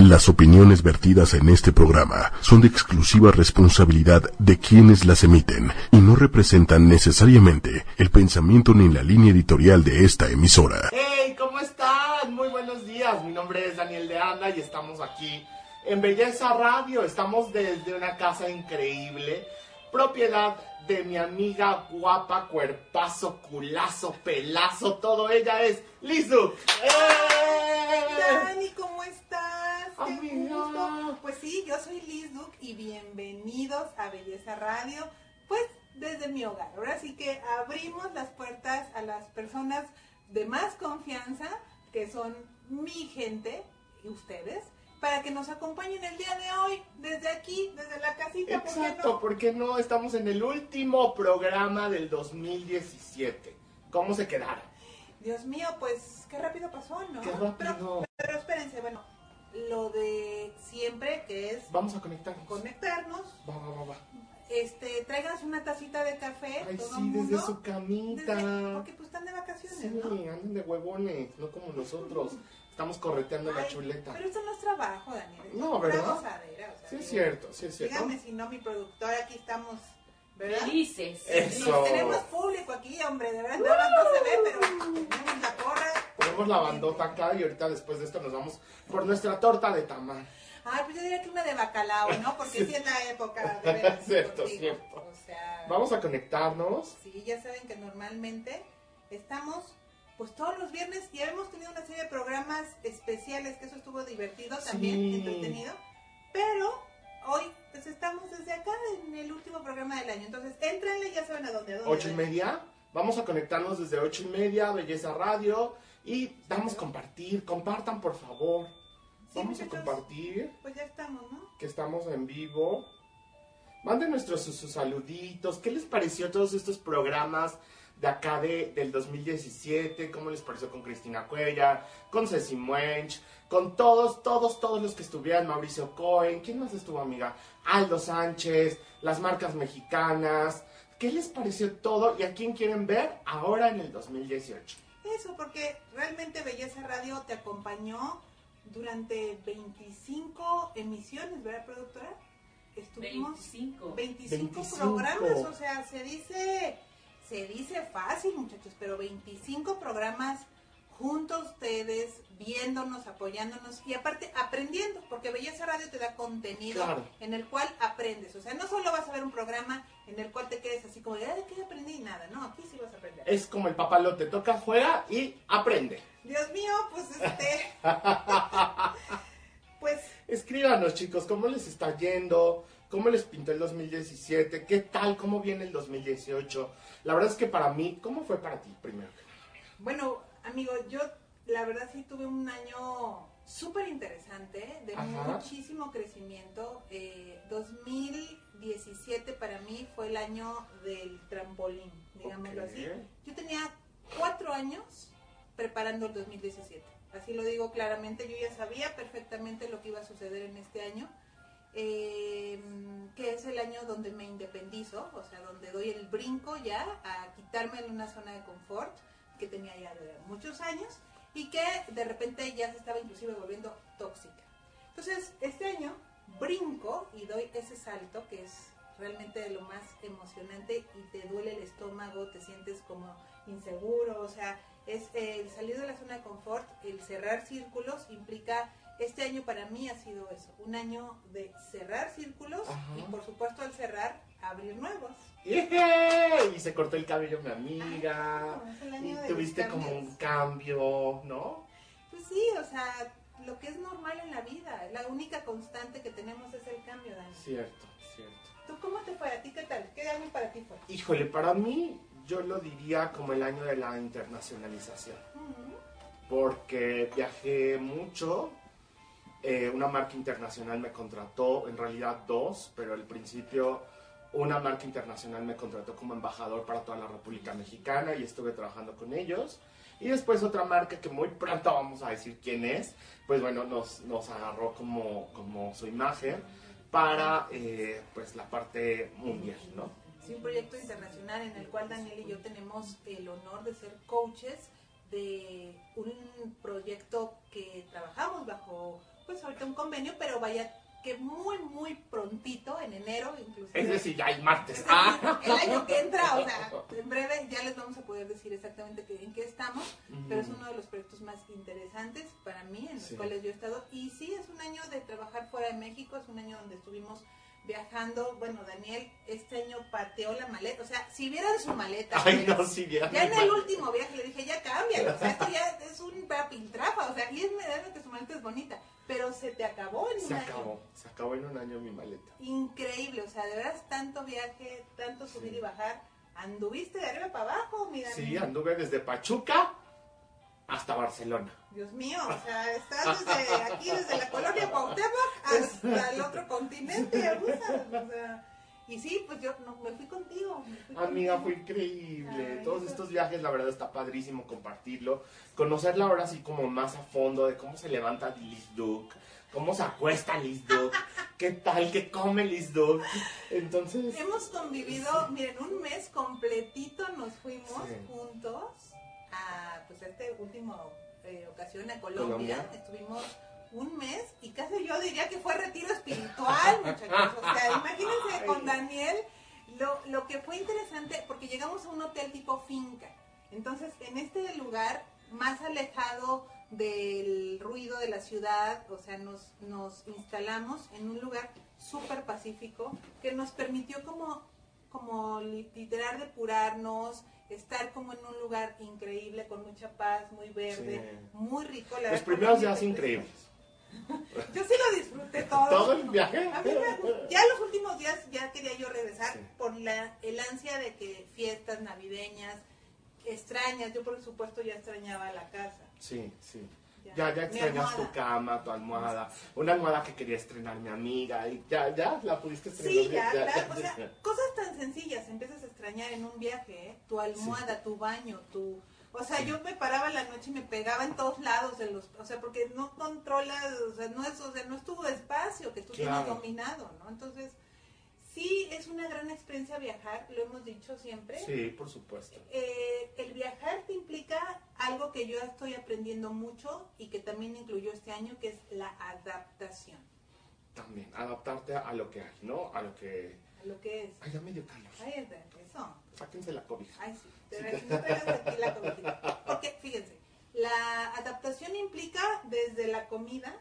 Las opiniones vertidas en este programa son de exclusiva responsabilidad de quienes las emiten y no representan necesariamente el pensamiento ni la línea editorial de esta emisora. ¡Hey! ¿Cómo están? Muy buenos días. Mi nombre es Daniel de Anda y estamos aquí en Belleza Radio. Estamos desde una casa increíble, propiedad de mi amiga guapa, cuerpazo, culazo, pelazo, todo. Ella es Lizu. ¡Eh! Dani, ¿cómo estás? Qué gusto. Pues sí, yo soy Liz Duke y bienvenidos a Belleza Radio, pues desde mi hogar. Ahora sí que abrimos las puertas a las personas de más confianza, que son mi gente y ustedes, para que nos acompañen el día de hoy, desde aquí, desde la casita. ¿por qué Exacto, no? ¿por qué no? Estamos en el último programa del 2017. ¿Cómo se quedaron? Dios mío, pues qué rápido pasó, ¿no? Qué rápido. Pero, pero espérense, bueno, lo de siempre, que es Vamos a conectarnos. conectarnos, Va, va, va, va. este, traigas una tacita de café, Ay, todo sí, mundo. desde su camita. desde- porque pues están de vacaciones, Sí, ¿no? andan de huevones, no como nosotros. Estamos correteando la chuleta. Pero esto no es trabajo, Daniel. es No, ¿verdad? gozadera, o sea, Sí, es cierto, sí, es cierto. Dígame si no, mi productor, aquí estamos, ¿verdad? Felices. Eso. Nos tenemos público aquí, hombre, de verdad, nada más no se ve, pero tenemos la porra. Ponemos la bandota acá y ahorita después de esto nos vamos por nuestra torta de tamal. Ay, pues yo diría que una de bacalao, ¿no? Porque sí, es la época, de veras, Cierto, contigo. cierto. O sea... Vamos a conectarnos. Sí, ya saben que normalmente estamos pues todos los viernes y hemos tenido una serie de programas especiales, que eso estuvo divertido también, Sí. entretenido. Pero hoy pues estamos desde acá en el último programa del año. Entonces, entrenle, ya saben a dónde. a dónde Ocho y media. Vamos a conectarnos desde ocho y media, Belleza Radio. Y damos compartir. Compartan, por favor. Sí, Vamos a compartir. Pues ya estamos, ¿no? que estamos en vivo. Manden nuestros sus, sus saluditos. ¿Qué les pareció todos estos programas de acá de, del 2017? ¿Cómo les pareció con Cristina Cuella, con Ceci Muench, con todos, todos, todos los que estuvieran? Mauricio Cohen, ¿quién más estuvo, amiga? Aldo Sánchez, las marcas mexicanas. ¿Qué les pareció todo y a quién quieren ver ahora en el 2018? Eso, porque realmente Belleza Radio te acompañó durante 25 emisiones, ¿verdad, productora? Estuvimos 25. 25, 25. programas, o sea, se dice, se dice fácil, muchachos, pero 25 programas junto a ustedes, viéndonos, apoyándonos y aparte aprendiendo, porque Belleza Radio te da contenido Claro. en el cual aprendes. O sea, no solo vas a ver un programa en el cual te quedes así como de, "Ay, ¿qué aprendí? Nada, no, aquí sí vas a aprender. Es como el papalote, toca, juega y aprende. Dios mío, pues este, pues Escríbanos, chicos, cómo les está yendo, cómo les pintó el 2017, qué tal, cómo viene el 2018. La verdad es que para mí, ¿cómo fue para ti primero? Bueno, amigo, yo la verdad sí tuve un año súper interesante, de Ajá. muchísimo crecimiento. Eh, 2017 para mí fue el año del trampolín, digámoslo así. Yo tenía cuatro años preparando el 2017. Así lo digo claramente, yo ya sabía perfectamente lo que iba a suceder en este año. Eh, que es el año donde me independizo, o sea, donde doy el brinco ya a quitarme de una zona de confort que tenía ya de muchos años y que de repente ya se estaba inclusive volviendo tóxica. Entonces, este año brinco y doy ese salto que es realmente de lo más emocionante y te duele el estómago, te sientes como inseguro, o sea, es el salir de la zona de confort, el cerrar círculos implica, este año para mí ha sido eso, un año de cerrar círculos Ajá. y por supuesto al cerrar abrir nuevos. Y se cortó el cabello mi amiga. Ah, es el Y tuviste como un cambio, ¿no? Pues sí, o sea, lo que es normal en la vida, la única constante que tenemos es el cambio, Dani. Cierto, cierto. ¿Tú cómo te fue? ¿A ti qué tal? ¿Qué año para ti fue? Híjole, para mí yo lo diría como el año de la internacionalización. Porque viajé mucho. Eh, una marca internacional me contrató, en realidad dos, pero al principio una marca internacional me contrató como embajador para toda la República Mexicana y estuve trabajando con ellos. Y después otra marca que muy pronto vamos a decir quién es, pues bueno, nos, nos agarró como, como su imagen para eh, pues la parte mundial, ¿no? Sí, un proyecto internacional en el cual Daniel y yo tenemos el honor de ser coaches de un proyecto que trabajamos bajo pues ahorita un convenio, pero vaya que muy, muy prontito, en enero inclusive. Es decir, ya hay martes. Es Ah. el año que entra, o sea, en breve ya les vamos a poder decir exactamente en qué estamos, pero es uno de los proyectos más interesantes para mí, en los Sí. cuales yo he estado. Y sí, es un año de trabajar fuera de México, es un año donde estuvimos viajando. Bueno, Daniel este año pateó la maleta, o sea, si vieran su maleta. Ay, no, si vieran ya mi en el último viaje le dije, ya cámbialo, o sea, esto ya es un piltrafa, o sea, y es que su maleta es bonita, pero se te acabó en un Se año. acabó, se acabó en un año mi maleta. Increíble, o sea, de veras tanto viaje, tanto subir Sí. y bajar, anduviste de arriba para abajo, mira. Sí, anduve desde Pachuca hasta Barcelona. Dios mío, o sea, estás desde aquí, desde la colonia Cuauhtémoc hasta el otro continente, o sea, y sí, pues yo no, me fui contigo. me fui Amiga, contigo. fue increíble. Ay, Todos eso- estos viajes, la verdad, está padrísimo compartirlo. Conocerla ahora sí como más a fondo de cómo se levanta Liz Duke, cómo se acuesta Liz Duke, qué tal que come Liz Duke. Entonces, Hemos convivido, miren, un mes completito nos fuimos Sí. juntos a, pues, a este último eh, ocasión a Colombia. Colombia. Estuvimos un mes y casi yo diría que fue retiro espiritual, muchachos. O sea, imagínense con Daniel lo, lo que fue interesante, porque llegamos a un hotel tipo finca. Entonces, en este lugar más alejado del ruido de la ciudad, o sea, nos, nos instalamos en un lugar súper pacífico que nos permitió como, como li- literal depurarnos, estar como en un lugar increíble, con mucha paz, muy verde, Sí. muy rico. La los primeros días increíbles. Yo sí lo disfruté todo. ¿Todo el viaje? A mí me- ya los últimos días ya quería yo regresar Sí. por la, el ansia de que fiestas navideñas extrañas, yo por supuesto ya extrañaba la casa. Sí, sí. Ya. Ya, extrañas tu cama, tu almohada. Una almohada que quería estrenar mi amiga. Y ya, ya, la pudiste estrenar. Sí, ya, la- o sea, cosas tan sencillas empiezas a extrañar en un viaje, ¿eh? Tu almohada, tu baño, tu... O sea, Sí. yo me paraba en la noche y me pegaba en todos lados de los... O sea, porque no controlas, o sea, no es, o sea, no es tu espacio que tú tienes dominado, ¿no? Entonces, sí es una gran experiencia viajar, lo hemos dicho siempre. Sí, por supuesto. Eh, el viajar te implica algo que yo estoy aprendiendo mucho y que también incluyó este año, que es la adaptación También, adaptarte a lo que hay, ¿no? A lo que... a lo que es. Ay, ya me dio calor. Ay, eso. Sáquense la cobija. Ay, sí. No traigas aquí la cobijita. Porque, fíjense, la adaptación implica desde la comida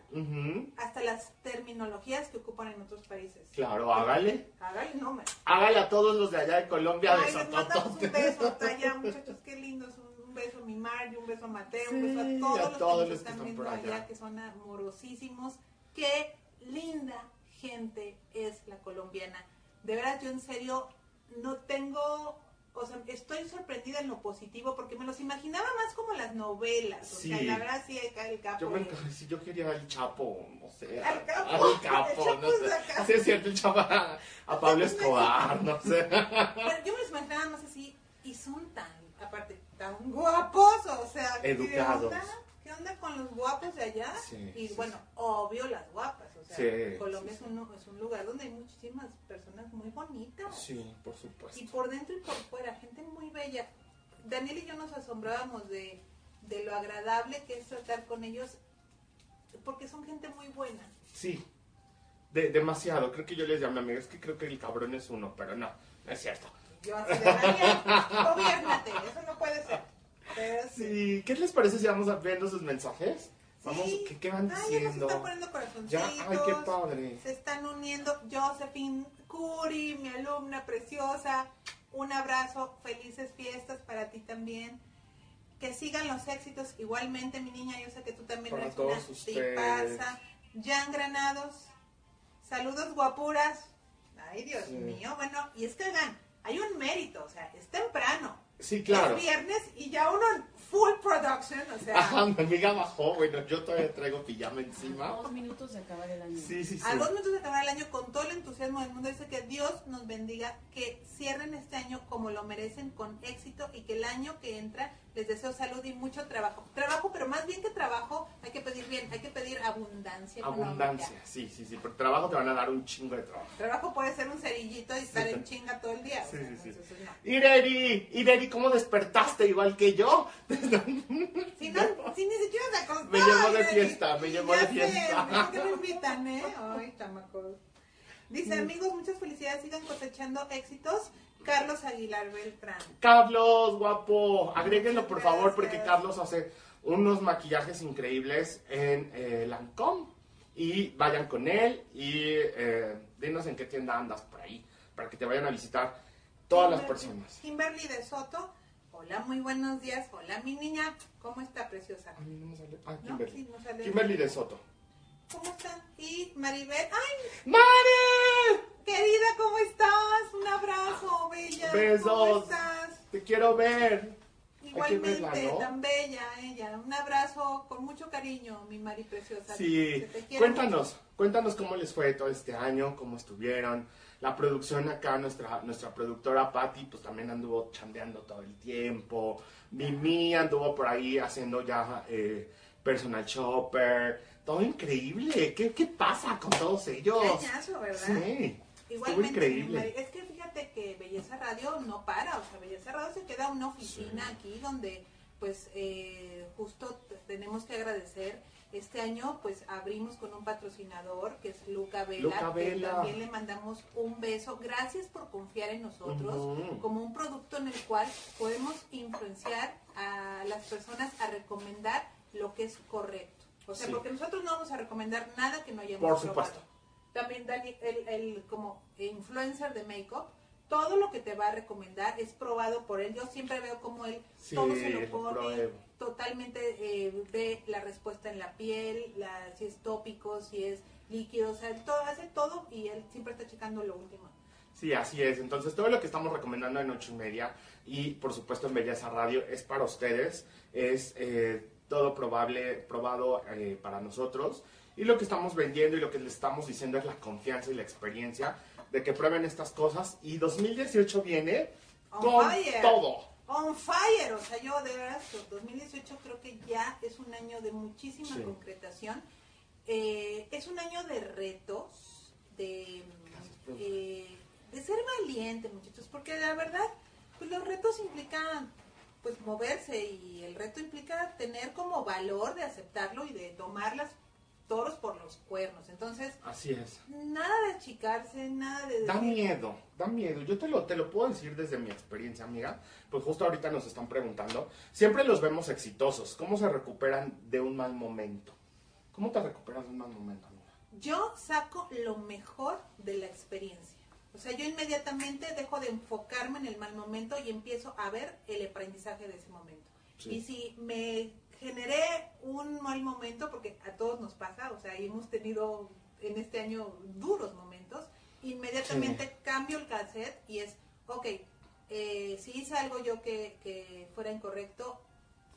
hasta las terminologías que ocupan en otros países. Claro, hágale. Hágale, no, me. Hágale a todos los de allá de Colombia de Ay, les mandamos un Sototote. beso hasta allá, muchachos, qué lindos. Un, un beso a mi Margie, un beso a Mateo, un beso a a todos los todos que los que están viendo allá. que son amorosísimos. Qué linda gente es la colombiana. De verdad, yo en serio no tengo, o sea, estoy sorprendida en lo positivo porque me los imaginaba más como las novelas. O sea, Sí. la verdad sí, acá el capo. Yo me si yo quería al Chapo, no sé. Al Capo. Al Capo, no sé. es acá. Sí, es cierto, el Chapo. A, a Pablo Escobar, no sé. Bueno, yo me los imaginaba más así y son tan, aparte, tan guapos, o sea, ¿qué Educados. ¿Qué onda con los guapos de allá? Sí, y sí, bueno, obvio las guapas, o sea, Sí, Colombia es, un, es un lugar donde hay muchísimas personas muy bonitas. Sí, por supuesto. Y por dentro y por fuera, gente muy bella. Daniel y yo nos asombrábamos de, de lo agradable que es tratar con ellos, porque son gente muy buena. Sí, de- demasiado. Creo que yo les llamé amigo. Es que creo que el cabrón es uno, pero no, no es cierto. Yo así de Daniel, gobiernate, eso no puede ser. Sí. ¿qué les parece si vamos a- viendo sus mensajes? Vamos, Sí. ¿qué, qué van Ay, ya nos diciendo? están poniendo Ya, corazoncitos. ay, qué padre. Se están uniendo Josephine Curi, mi alumna preciosa. Un abrazo, felices fiestas para ti también. Que sigan los éxitos igualmente, mi niña. Yo sé que tú también Para eres todos una ustedes. tipaza. Jan Granados, saludos guapuras. Ay, Dios Sí. mío. Bueno, y es que oigan, hay un mérito, o sea, es temprano. Sí, claro. Es viernes y ya uno en full production, o sea. Ajá, mi amiga bajó, bueno, yo todavía traigo pijama encima. Dos minutos de acabar el año. Sí, sí, sí. A dos minutos de acabar el año con todo el entusiasmo del mundo, dice que Dios nos bendiga, que cierren este año como lo merecen, con éxito y que el año que entra Les deseo salud y mucho trabajo. Trabajo, pero más bien que trabajo, hay que pedir bien, hay que pedir abundancia. Abundancia, económica. sí, sí, sí. Por trabajo te van a dar un chingo de trabajo. Trabajo puede ser un cerillito y estar en chinga todo el día. o Sí, sea, sí, sí. entonces, no. Ireri, Ireri, ¿cómo despertaste igual que yo? Si, no, si ni siquiera se acostó. Me llevó de fiesta, me llevó de sé, fiesta. ¿por qué me invitan, eh? Ay, chamacos. Dice, amigos, muchas felicidades, sigan cosechando éxitos. Carlos Aguilar Beltrán. Carlos, guapo, agréguenlo por favor porque. Carlos hace unos maquillajes increíbles en eh, Lancôme y vayan con él y eh, dinos en qué tienda andas por ahí para que te vayan a visitar todas las personas. Kimberly de Soto. Hola, muy buenos días. Hola, mi niña. ¿Cómo está, preciosa? A mí no me sale. Ah, ¿No? Kimberly. Sí, no sale. Kimberly de Soto. ¿Cómo están? Y Maribel. ¡Ay, ¡Mare! Querida, ¿cómo estás? Un abrazo, bella. Besos. ¿Cómo estás? Te quiero ver. Igualmente, verla, ¿no? tan bella ella. Un abrazo con mucho cariño, mi Mari preciosa. Sí, te quiere cuéntanos, cuéntanos cómo les fue todo este año, cómo estuvieron. La producción acá, nuestra, nuestra productora Patti, pues también anduvo chambeando todo el tiempo. Mimi anduvo por ahí haciendo ya eh, personal shopper. Todo increíble. ¿Qué, qué pasa con todos ellos? Qué añazo, ¿verdad? Sí, Igualmente, increíble. Es que fíjate que Belleza Radio no para, o sea, Belleza Radio se queda una oficina Sí. aquí donde, pues, eh, justo tenemos que agradecer. Este año, pues, abrimos con un patrocinador que es Luca Vela, Luca que también le mandamos un beso. Gracias por confiar en nosotros como un producto en el cual podemos influenciar a las personas a recomendar lo que es correcto. O sea, Sí. porque nosotros no vamos a recomendar nada que no hayamos Por probado. supuesto. También Dani, el, el como influencer de make-up, todo lo que te va a recomendar es probado por él. Yo siempre veo como él Sí, todo se lo pone, totalmente eh, ve la respuesta en la piel, la, si es tópico, si es líquido, o sea, él todo, hace todo y él siempre está checando lo último. Sí, así es. Entonces, todo lo que estamos recomendando en ocho y media y, por supuesto, en Belleza Radio es para ustedes. Es eh, todo probable, probado eh, para nosotros. Y lo que estamos vendiendo y lo que les estamos diciendo es la confianza y la experiencia de que prueben estas cosas. Y 2018 viene On con fire. todo. On fire, o sea, yo de verdad, 2018 creo que ya es un año de muchísima Sí. concretación. Eh, es un año de retos, de, Gracias, eh, de ser valiente, muchachos, porque la verdad, pues los retos implican pues moverse y el reto implica tener como valor de aceptarlo y de tomar las toros por los cuernos. Entonces, Así es. nada de achicarse, nada de Da miedo, da miedo. Yo te lo, te lo puedo decir desde mi experiencia, amiga. Pues justo ahorita nos están preguntando. Siempre los vemos exitosos. ¿Cómo se recuperan de un mal momento? ¿Cómo te recuperas de un mal momento, amiga? yo saco lo mejor de la experiencia. O sea, yo inmediatamente dejo de enfocarme en el mal momento y empiezo a ver el aprendizaje de ese momento. Sí. Y si me generé un mal momento, porque a todos nos pasa, o sea, y hemos tenido en este año duros momentos, inmediatamente cambio el cassette y es, ok, eh, si hice algo yo que, que fuera incorrecto,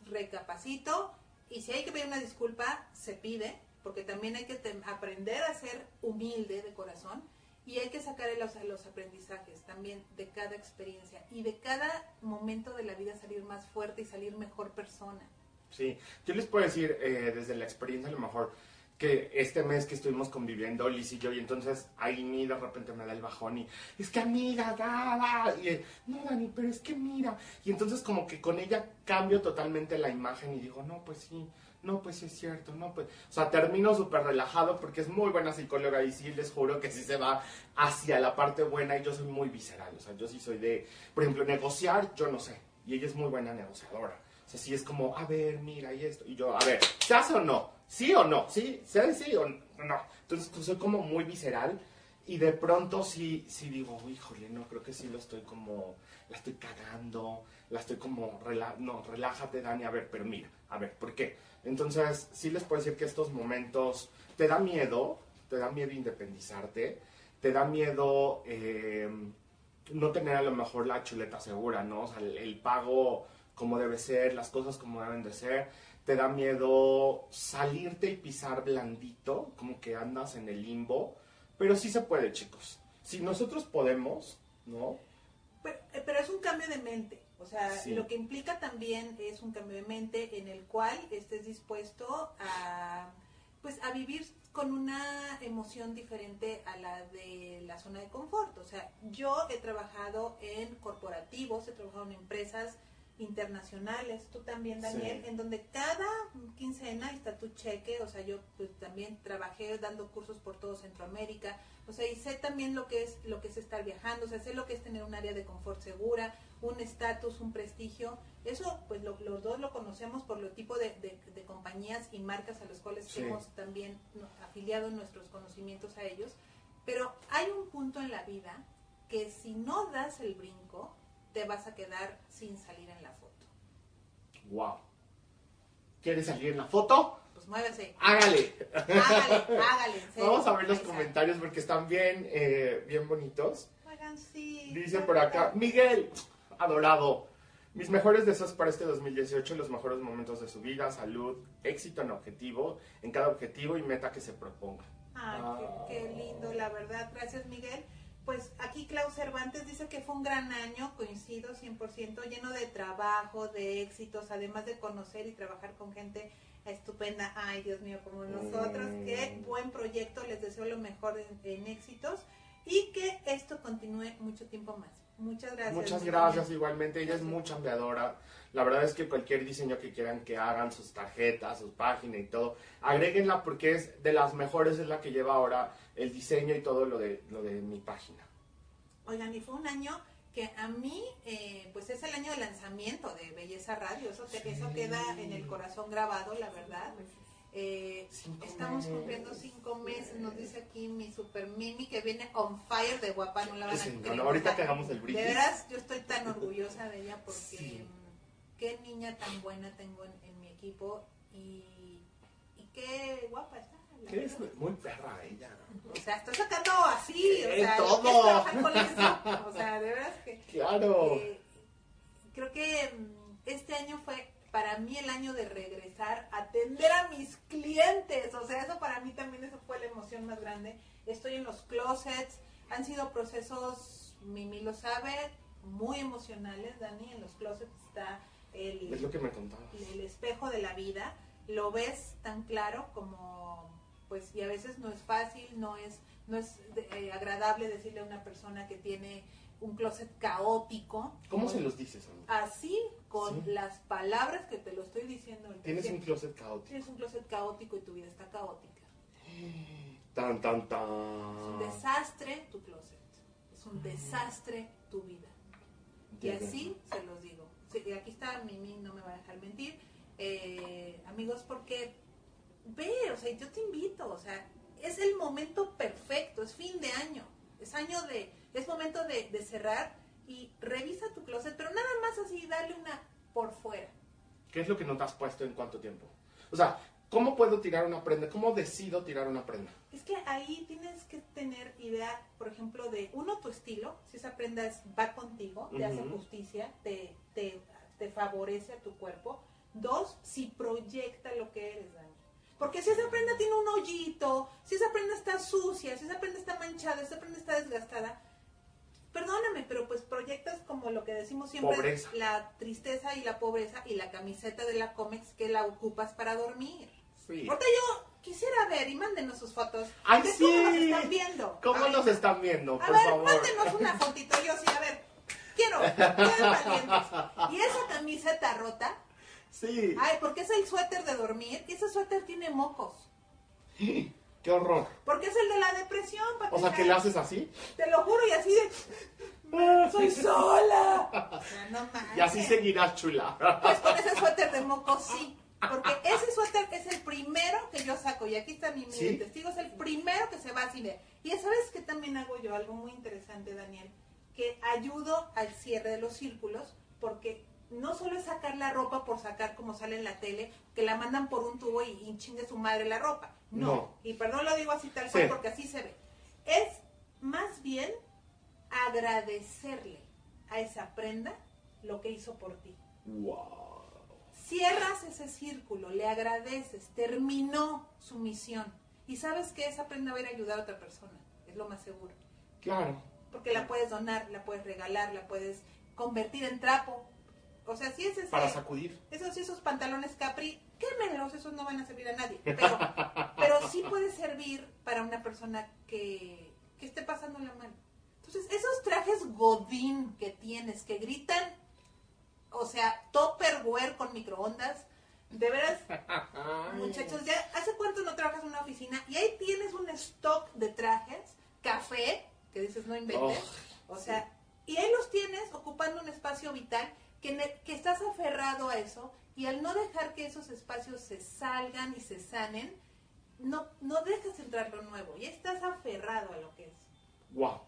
recapacito y si hay que pedir una disculpa, se pide, porque también hay que aprender a ser humilde de corazón y hay que sacar los, los aprendizajes también de cada experiencia y de cada momento de la vida salir más fuerte y salir mejor persona. Sí, yo les puedo decir eh, desde la experiencia a lo mejor que este mes que estuvimos conviviendo Liz y yo y entonces ahí ni de repente me da el bajón y es que amiga, nada, y eh, no Dani, pero es que mira, y entonces como que con ella cambio totalmente la imagen y digo, no, pues sí, no, pues sí es cierto, no, pues, o sea, termino súper relajado porque es muy buena psicóloga y sí les juro que sí se va hacia la parte buena y yo soy muy visceral, o sea, yo sí soy de, por ejemplo, negociar, yo no sé, y ella es muy buena negociadora. Sea, sí es como, a ver, mira, y esto. Y yo, a ver, ¿se hace o no? ¿Sí o no? ¿Sí? ¿Se sí o no? Entonces, pues, soy como muy visceral. Y de pronto sí, sí digo, híjole, no, creo que sí lo estoy como, la estoy cagando, la estoy como, rela- no, relájate, Dani, a ver, pero mira, a ver, ¿por qué? Entonces, sí les puedo decir que estos momentos te da miedo, te da miedo independizarte, te da miedo eh, no tener a lo mejor la chuleta segura, ¿no? O sea, el, el pago como debe ser, las cosas como deben de ser. Te da miedo salirte y pisar blandito, como que andas en el limbo. Pero sí se puede, chicos. Si nosotros podemos, ¿no? Pero, eh, pero es un cambio de mente. O sea, Sí. lo que implica también es un cambio de mente en el cual estés dispuesto a, pues, a vivir con una emoción diferente a la de la zona de confort. O sea, yo he trabajado en corporativos, he trabajado en empresas internacionales, tú también, Daniel, Sí. en donde cada quincena está tu cheque, o sea, yo pues, también trabajé dando cursos por todo Centroamérica, o sea, y sé también lo que es lo que es estar viajando, o sea, sé lo que es tener un área de confort segura, un estatus, un prestigio, eso pues lo- los dos lo conocemos por lo tipo de, de- de compañías y marcas a los cuales Sí. hemos también afiliado nuestros conocimientos a ellos, pero hay un punto en la vida que si no das el brinco, te vas a quedar sin salir en la foto. Wow. ¿Quieres salir en la foto? Pues muévese. Hágale. Hágale, hágale. en serio. Vamos a ver los comentarios porque están bien, eh, bien bonitos. Oigan, sí. Dice por acá, Miguel, adorado. Mis mejores deseos para este 2018, los mejores momentos de su vida, salud, éxito en objetivo, en cada objetivo y meta que se proponga. Ay, qué, qué lindo, la verdad. Gracias, Miguel. Pues aquí Klaus Cervantes dice que fue un gran año, coincido 100%, lleno de trabajo, de éxitos, además de conocer y trabajar con gente estupenda. Ay, Dios mío, como nosotros. Mm. Qué buen proyecto, les deseo lo mejor en, en éxitos y que esto continúe mucho tiempo más. Muchas gracias. Muchas gracias, igualmente. Ella es muy chambeadora. La verdad es que cualquier diseño que quieran que hagan, sus tarjetas, sus páginas y todo, agréguenla porque es de las mejores, es la que lleva ahora el diseño y todo lo de, lo de mi página. Oigan, y fue un año que a mí, eh, pues es el año de lanzamiento de Belleza Radio, eso, te- eso queda en el corazón grabado, la verdad. Eh, Cinco estamos meses. cumpliendo cinco meses, nos dice aquí mi super Mimi que viene on fire de guapa, no la van a Sí, no, creer. no, ahorita que hagamos el brindis. De veras, yo estoy tan orgullosa de ella porque Sí. mm, qué niña tan buena tengo en, en mi equipo y, y qué guapa está. la Que es muy perra ella. O sea, estoy sacando así, o Eh, sea, todo. trabajar con eso. O sea, de veras que Claro. eh, creo que mm, este año fue para mí el año de regresar atender a mis clientes. O sea, eso para mí también eso fue la emoción más grande. Estoy en los closets, han sido procesos, Mimi lo sabe, muy emocionales, Dani, en los closets está el Es lo que me el espejo de la vida, lo ves tan claro como, pues, y a veces no es fácil, no es, no es eh, agradable decirle a una persona que tiene un closet caótico. ¿Cómo se los dices, amigo? Así, con Sí. las palabras que te lo estoy diciendo. Tienes un closet caótico. Tienes un closet caótico y tu vida está caótica. Tan, tan, Es un tan. desastre tu closet. Es un desastre tu vida. Y así se los digo. Sí, y aquí está Mimi, no me va a dejar mentir. Eh, amigos, porque ve, o sea, yo te invito, o sea, es el momento perfecto, es fin de año, es año de, es momento de, de cerrar y revisa tu closet, pero nada más así, dale una por fuera. ¿Qué es lo que no te has puesto en cuánto tiempo? O sea, ¿cómo puedo tirar una prenda? ¿Cómo decido tirar una prenda? Es que ahí tienes que tener idea, por ejemplo, de uno, tu estilo, si esa prenda es- va contigo, te hace justicia, te, te, te favorece a tu cuerpo. Dos, si proyecta lo que eres, Dani. Porque si esa prenda tiene un hoyito, si esa prenda está sucia, si esa prenda está manchada, si esa prenda está desgastada, perdóname, pero pues proyectas como lo que decimos siempre, Pobreza. la tristeza y la pobreza y la camiseta de la Comex que la ocupas para dormir. Sí. Ahorita yo quisiera ver y mándenos sus fotos. ¡Ay, sí! ¿Cómo nos están viendo? ¿Cómo Ay, nos están viendo? A Por ver, favor. mándenos una fotito yo sí, a ver. Quiero, quiero valientes. Y esa camiseta rota, Sí. ay, porque es el suéter de dormir, y ese suéter tiene mocos. Qué horror. Porque es el de la depresión, O sea, que le haces así. Te lo juro, y así de, soy sola. O sea, no. Y así seguirás chula. Pues con ese suéter de mocos sí. Porque ese suéter es el primero que yo saco. Y aquí está mi, mi ¿Sí? testigo, es el primero que se va así de. Y sabes que también hago yo algo muy interesante, Daniel, que ayudo al cierre de los círculos, porque no solo es sacar la ropa por sacar como sale en la tele, que la mandan por un tubo y, y chingue su madre la ropa. No. No. Y perdón lo digo así tal cual Sí. porque así se ve. Es más bien agradecerle a esa prenda lo que hizo por ti. Wow. Cierras ese círculo, le agradeces, terminó su misión. Y sabes que esa prenda va a ir a ayudar a otra persona, es lo más seguro. Claro. Porque la puedes donar, la puedes regalar, la puedes convertir en trapo. O sea, si es ese, Para sacudir. esos, esos pantalones Capri, quémenlos, esos no van a servir a nadie. Pero, pero sí puede servir para una persona que, que esté pasando la mano. Entonces, esos trajes Godín que tienes, que gritan, o sea, Topperware con microondas, de veras, muchachos, ya ¿hace cuánto no trabajas en una oficina? Y ahí tienes un stock de trajes, café, que dices no inventes, o sea, y ahí los tienes ocupando un espacio vital que, estás aferrado a eso y al no dejar que esos espacios se salgan y se sanen, no, no dejas entrar lo nuevo y estás aferrado a lo que es. Wow,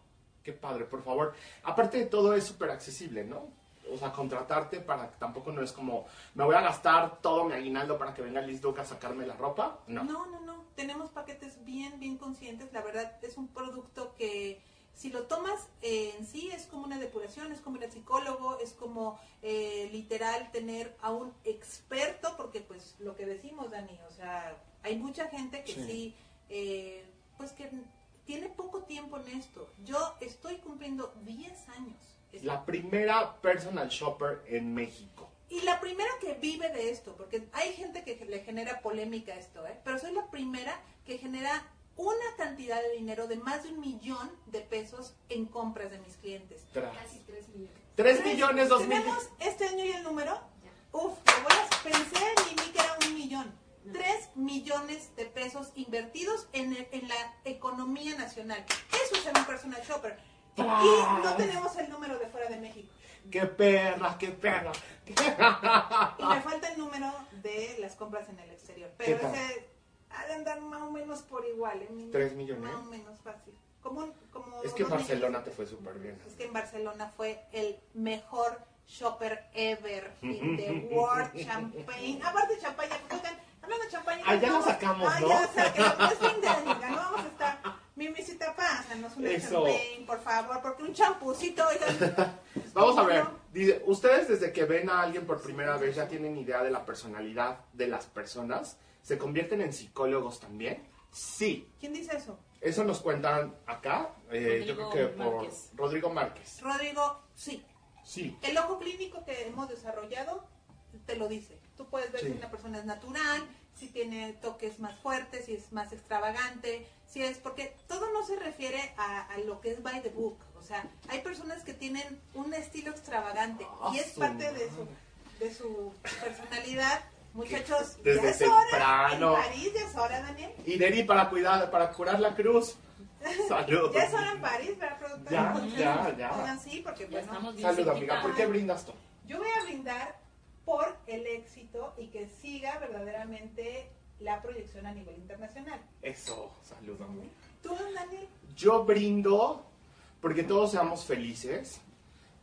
qué padre, por favor. Aparte de todo es súper accesible, ¿no? O sea, contratarte para que tampoco no es como, me voy a gastar todo mi aguinaldo para que venga Liz Duke a sacarme la ropa. No. No, no, no. Tenemos paquetes bien, bien conscientes. La verdad es un producto que si lo tomas eh, en sí es como una depuración, es como ir al psicólogo, es como eh, literal tener a un experto, porque pues lo que decimos, Dani, o sea, hay mucha gente que Sí. sí, eh, pues que tiene poco tiempo en esto. Yo estoy cumpliendo 10 años. La primera personal shopper en México. Y la primera que vive de esto, porque hay gente que le genera polémica esto, ¿eh? pero soy la primera que genera una cantidad de dinero de más de un millón de pesos en compras de mis clientes. Casi 3 millones. Tres Tres- millones, dos mil. ¿Tenemos este año y el número? Uf, lo voy a- pensé en mí que era un millón. Tres millones de pesos invertidos en, el- en la economía nacional. Eso es ser un personal shopper. Y no tenemos el número de fuera de México. ¡Qué perra, qué perra! Y me falta el número de las compras en el exterior. Pero ese ha de andar más o menos por igual. ¿eh? Mi- ¿Tres millones? Más o menos fácil. Como, como Es que en Barcelona millones. te fue súper bien. Es que en Barcelona fue el mejor shopper ever in the world. Champagne. Aparte champaña, pues, oigan, hablando de champaña. Ah, ya lo sacamos, ah, ¿no? ya sacamos. Es fin de no vamos a estar. Mi visita pásanos una Eso. champagne, por favor, porque un champucito, oigan. Vamos a ver. Dice, ¿ustedes desde que ven a alguien por primera vez ya tienen idea de la personalidad de las personas? ¿Se convierten en psicólogos también? Sí. ¿Quién dice eso? Eso nos cuentan acá, eh, yo creo Rodrigo que por Márquez. Rodrigo Márquez. Rodrigo, sí. Sí. El ojo clínico que hemos desarrollado te lo dice. Tú puedes ver Sí. si una persona es natural, si tiene toques más fuertes, si es más extravagante, si es porque todo no se refiere a, a lo que es by the book. O sea, hay personas que tienen un estilo extravagante y es Ah, parte de su, de su personalidad. Muchachos, Desde ya es hora. temprano. En París ya es hora, Daniel. Y Neri para cuidar, para curar la cruz. Salud. Ya es hora en París, ¿verdad, productora? Ya, ya, ya. Oigan, sí, porque Ya bueno, estamos bien Salud, amiga. ¿Por qué brindas tú? Yo voy a brindar por el éxito y que siga verdaderamente la proyección a nivel internacional. Eso, salud, amiga. ¿Tú, Daniel? Yo brindo porque todos seamos felices,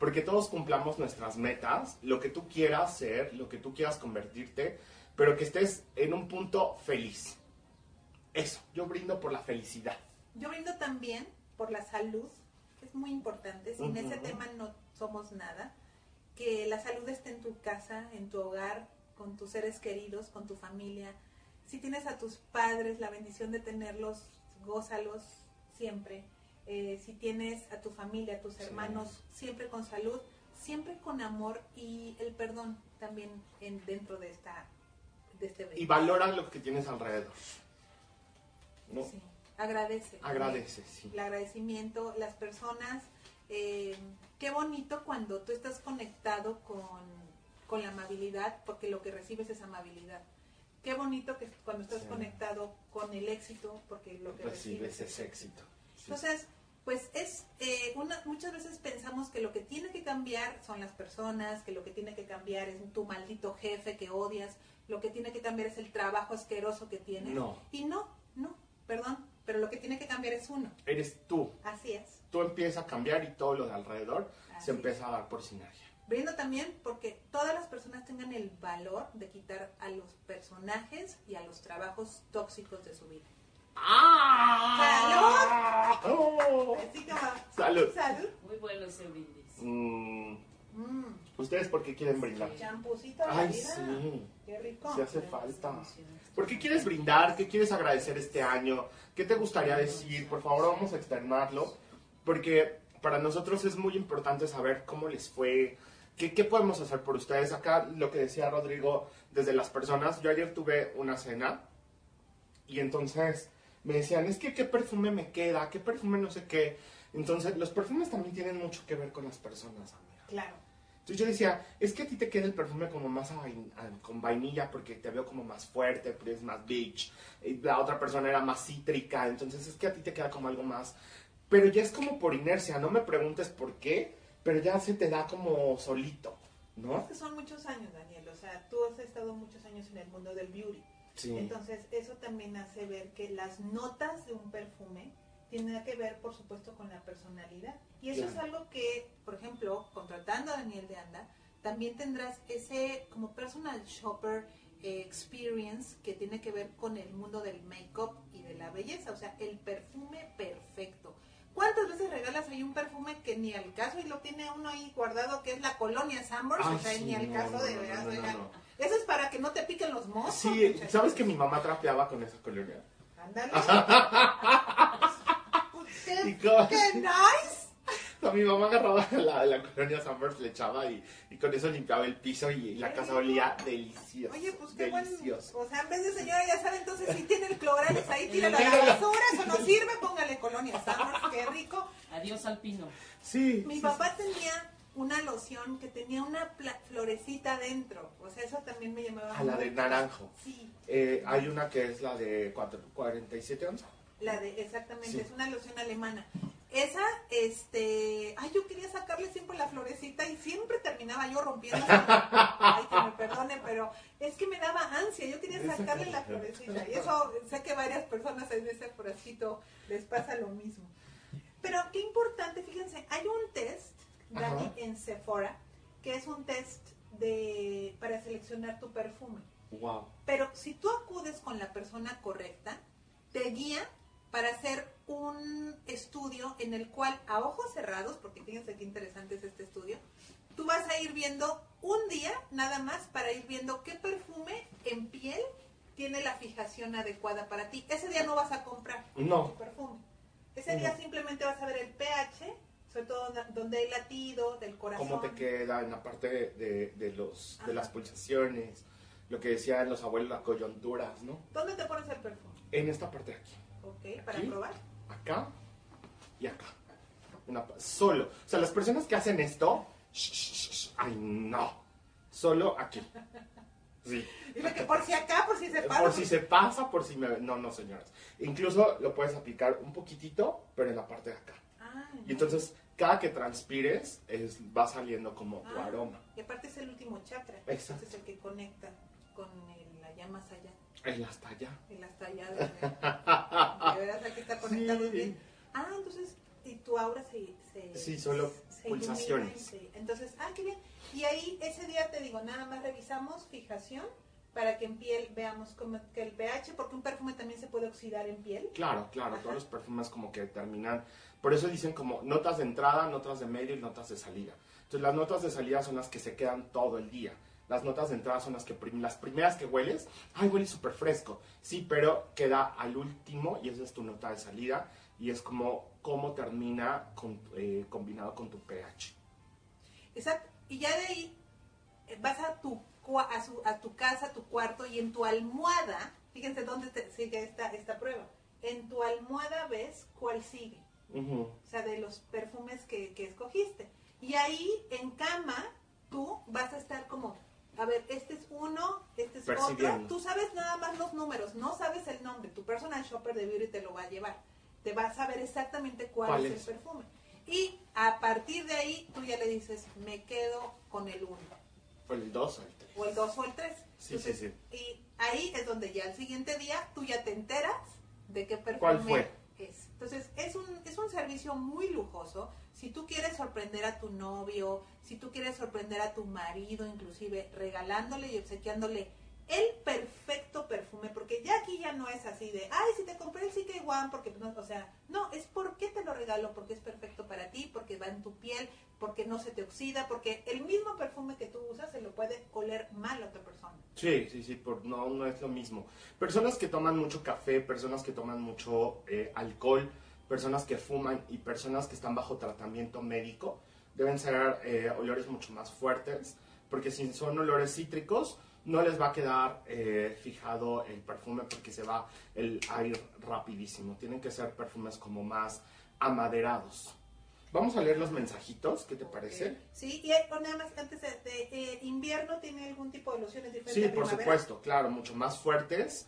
porque todos cumplamos nuestras metas, lo que tú quieras ser, lo que tú quieras convertirte, pero que estés en un punto feliz. Eso, yo brindo por la felicidad. Yo brindo también por la salud, que es muy importante. Sin ese tema no somos nada. Que la salud esté en tu casa, en tu hogar, con tus seres queridos, con tu familia. Si tienes a tus padres, la bendición de tenerlos, gózalos siempre. Eh, si tienes a tu familia, a tus Sí. hermanos, siempre con salud, siempre con amor y el perdón también en, dentro de esta de este Y valora lo que tienes alrededor. ¿No? Sí, agradece. Agradece, sí. El agradecimiento, las personas. eh, qué bonito cuando tú estás conectado con, con la amabilidad, porque lo que recibes es amabilidad. Qué bonito que cuando estás Sí. conectado con el éxito, porque lo que recibes, Recibes ese éxito. Entonces, pues es, eh, una, muchas veces pensamos que lo que tiene que cambiar son las personas, que lo que tiene que cambiar es tu maldito jefe que odias, lo que tiene que cambiar es el trabajo asqueroso que tienes. No. Y no, no, perdón, pero lo que tiene que cambiar es uno. Eres tú. Así es. Tú empiezas a cambiar y todo lo de alrededor Así se empieza a dar por sinergia. Brindo también porque todas las personas tengan el valor de quitar a los personajes y a los trabajos tóxicos de su vida. ¡Ah! ¡Salud! Así como, Salud. salud. Muy bueno ese brindis. Mm, Mm, ¿Ustedes por qué quieren brindar? champucito Ay, vida. sí. Qué rico. Sí hace falta. ¿Por qué quieres brindar? ¿Qué quieres agradecer este año? ¿Qué te gustaría decir? Por favor, vamos a externarlo. Porque para nosotros es muy importante saber cómo les fue, ¿qué, ¿qué podemos hacer por ustedes? Acá lo que decía Rodrigo, desde las personas, yo ayer tuve una cena y entonces me decían, es que qué perfume me queda, qué perfume no sé qué. Entonces, los perfumes también tienen mucho que ver con las personas, amiga. Claro. Entonces yo decía, es que a ti te queda el perfume como más a vain- a- con vainilla porque te veo como más fuerte, es más beach. Y la otra persona era más cítrica, entonces es que a ti te queda como algo más. Pero ya es como por inercia, no me preguntes por qué, pero ya se te da como solito, ¿no? Es que son muchos años, Daniel. O sea, tú has estado muchos años en el mundo del beauty. Sí. Entonces, eso también hace ver que las notas de un perfume tienen que ver, por supuesto, con la personalidad. Y eso Claro. es algo que, por ejemplo, contratando a Daniel de Anda, también tendrás ese como personal shopper eh, experience que tiene que ver con el mundo del make-up y de la belleza. O sea, el perfume perfecto. ¿Cuántas veces regalas ahí un perfume que ni al caso y lo tiene uno ahí guardado, que es la colonia Summers? Ay, o sea, sí, ni al no, caso no, de veras, no. Eso es para que no te piquen los moscos. Sí, muchachos. ¿sabes que mi mamá trapeaba con esa colonia? Ándale. ¿Y ¿Qué, qué nice. O sea, mi mamá agarraba la, la colonia Summers, le echaba y, y con eso limpiaba el piso y la casa olía delicioso. Oye, pues qué bueno. delicioso. O sea, en vez de señora, ya sabe, entonces si tiene el clorales ahí, tíralo a la Tíralo. basura, eso no sirve, póngale colonia Summers, qué rico. Adiós alpino. Sí. Mi sí, papá tenía una loción que tenía una pla- florecita dentro. O sea, eso también me llamaba. A la de naranjo. Sí, Eh, hay una que es la de cuatro- 47 onzas. La de, exactamente, Sí. es una loción alemana. Esa, este, ay, yo quería sacarle siempre la florecita y siempre terminaba yo rompiendo. ay, que me perdone, pero es que me daba ansia, yo quería sacarle la florecita. Y eso, sé que varias personas en ese frasquito les pasa lo mismo. Pero qué importante, fíjense, hay un test, Dani, Ajá. en Sephora, que es un test de para seleccionar tu perfume. Wow. Pero si tú acudes con la persona correcta, te guía para hacer un estudio en el cual a ojos cerrados, porque fíjense qué interesante es este estudio, tú vas a ir viendo un día nada más para ir viendo qué perfume en piel tiene la fijación adecuada para ti. Ese día no vas a comprar No. tu perfume. Ese día Ujú. simplemente vas a ver el pH, sobre todo donde- hay latido del corazón. Cómo te queda en la parte de, de- los, de las pulsaciones. Lo que decían los abuelos, las coyunturas, ¿no? ¿Dónde te pones el perfume? En esta parte de aquí. Ok, para ¿Aquí? probar. Acá y acá. Una solo. O sea, las personas que hacen esto. sh- sh- sh- ay, no. Solo aquí. Sí. Dime que por si acá, por si se pasa. Por si se pasa, por si me... No, no, señoras. Incluso lo puedes aplicar un poquitito, pero en la parte de acá. Ah, Y entonces, cada que transpires, es, va saliendo como tu Ah. aroma. Y aparte es el último chakra. Exacto. Este es el que conecta con el allá más allá. El hasta allá. El hasta allá. De, de veras hay que estar conectados Sí. bien. Ah, entonces, y tu aura se... se Sí, solo se pulsaciones. se- entonces, ah, qué bien. Y ahí, ese día te digo, nada más revisamos fijación para que en piel veamos como que el pH, porque un perfume también se puede oxidar en piel. Claro, claro, Ajá. todos los perfumes como que terminan, por eso dicen como notas de entrada, notas de medio y notas de salida. Entonces las notas de salida son las que se quedan todo el día. Las notas de entrada son las que prim- las primeras que hueles, ay, huele súper fresco. Sí, pero queda al último y esa es tu nota de salida y es como cómo termina con- eh, combinado con tu pH. Exacto. Y ya de ahí eh, vas a tu, a, su- a tu casa, a tu cuarto y en tu almohada, fíjense dónde te sigue esta, esta prueba. En tu almohada ves cuál sigue. O sea, de los perfumes que, que escogiste. Y ahí en cama tú vas a estar como, a ver, este es uno, este es otro. Tú sabes nada más los números, no sabes el nombre. Tu personal shopper de beauty te lo va a llevar. Te va a saber exactamente cuál, ¿Cuál es, es? el perfume. Y a partir de ahí tú ya le dices, me quedo con el uno, Fue el 2 o el 3. o el dos o el tres. Sí, sí, sí. Y ahí es donde ya el siguiente día tú ya te enteras de qué perfume ¿Cuál fue? es. Entonces, es un, es un servicio muy lujoso. Si tú quieres sorprender a tu novio, si tú quieres sorprender a tu marido, inclusive regalándole y obsequiándole el perfecto perfume, porque ya aquí ya no es así de, ay, si te compré el CK One, porque, no, o sea, no, es porque te lo regalo, porque es perfecto para ti, porque va en tu piel, porque no se te oxida, porque el mismo perfume que tú usas se lo puede oler mal a otra persona. Sí, sí, sí, por, no, no es lo mismo. Personas que toman mucho café, personas que toman mucho eh, alcohol, personas que fuman y personas que están bajo tratamiento médico, deben ser eh, olores mucho más fuertes, porque si son olores cítricos, no les va a quedar eh, fijado el perfume porque se va el a ir rapidísimo. Tienen que ser perfumes como más amaderados. Vamos a leer los mensajitos, ¿qué te parece? Sí, y hay- nada más antes de, de, eh, invierno tiene algún tipo de lociones diferentes. Sí, a por supuesto, claro, mucho más fuertes,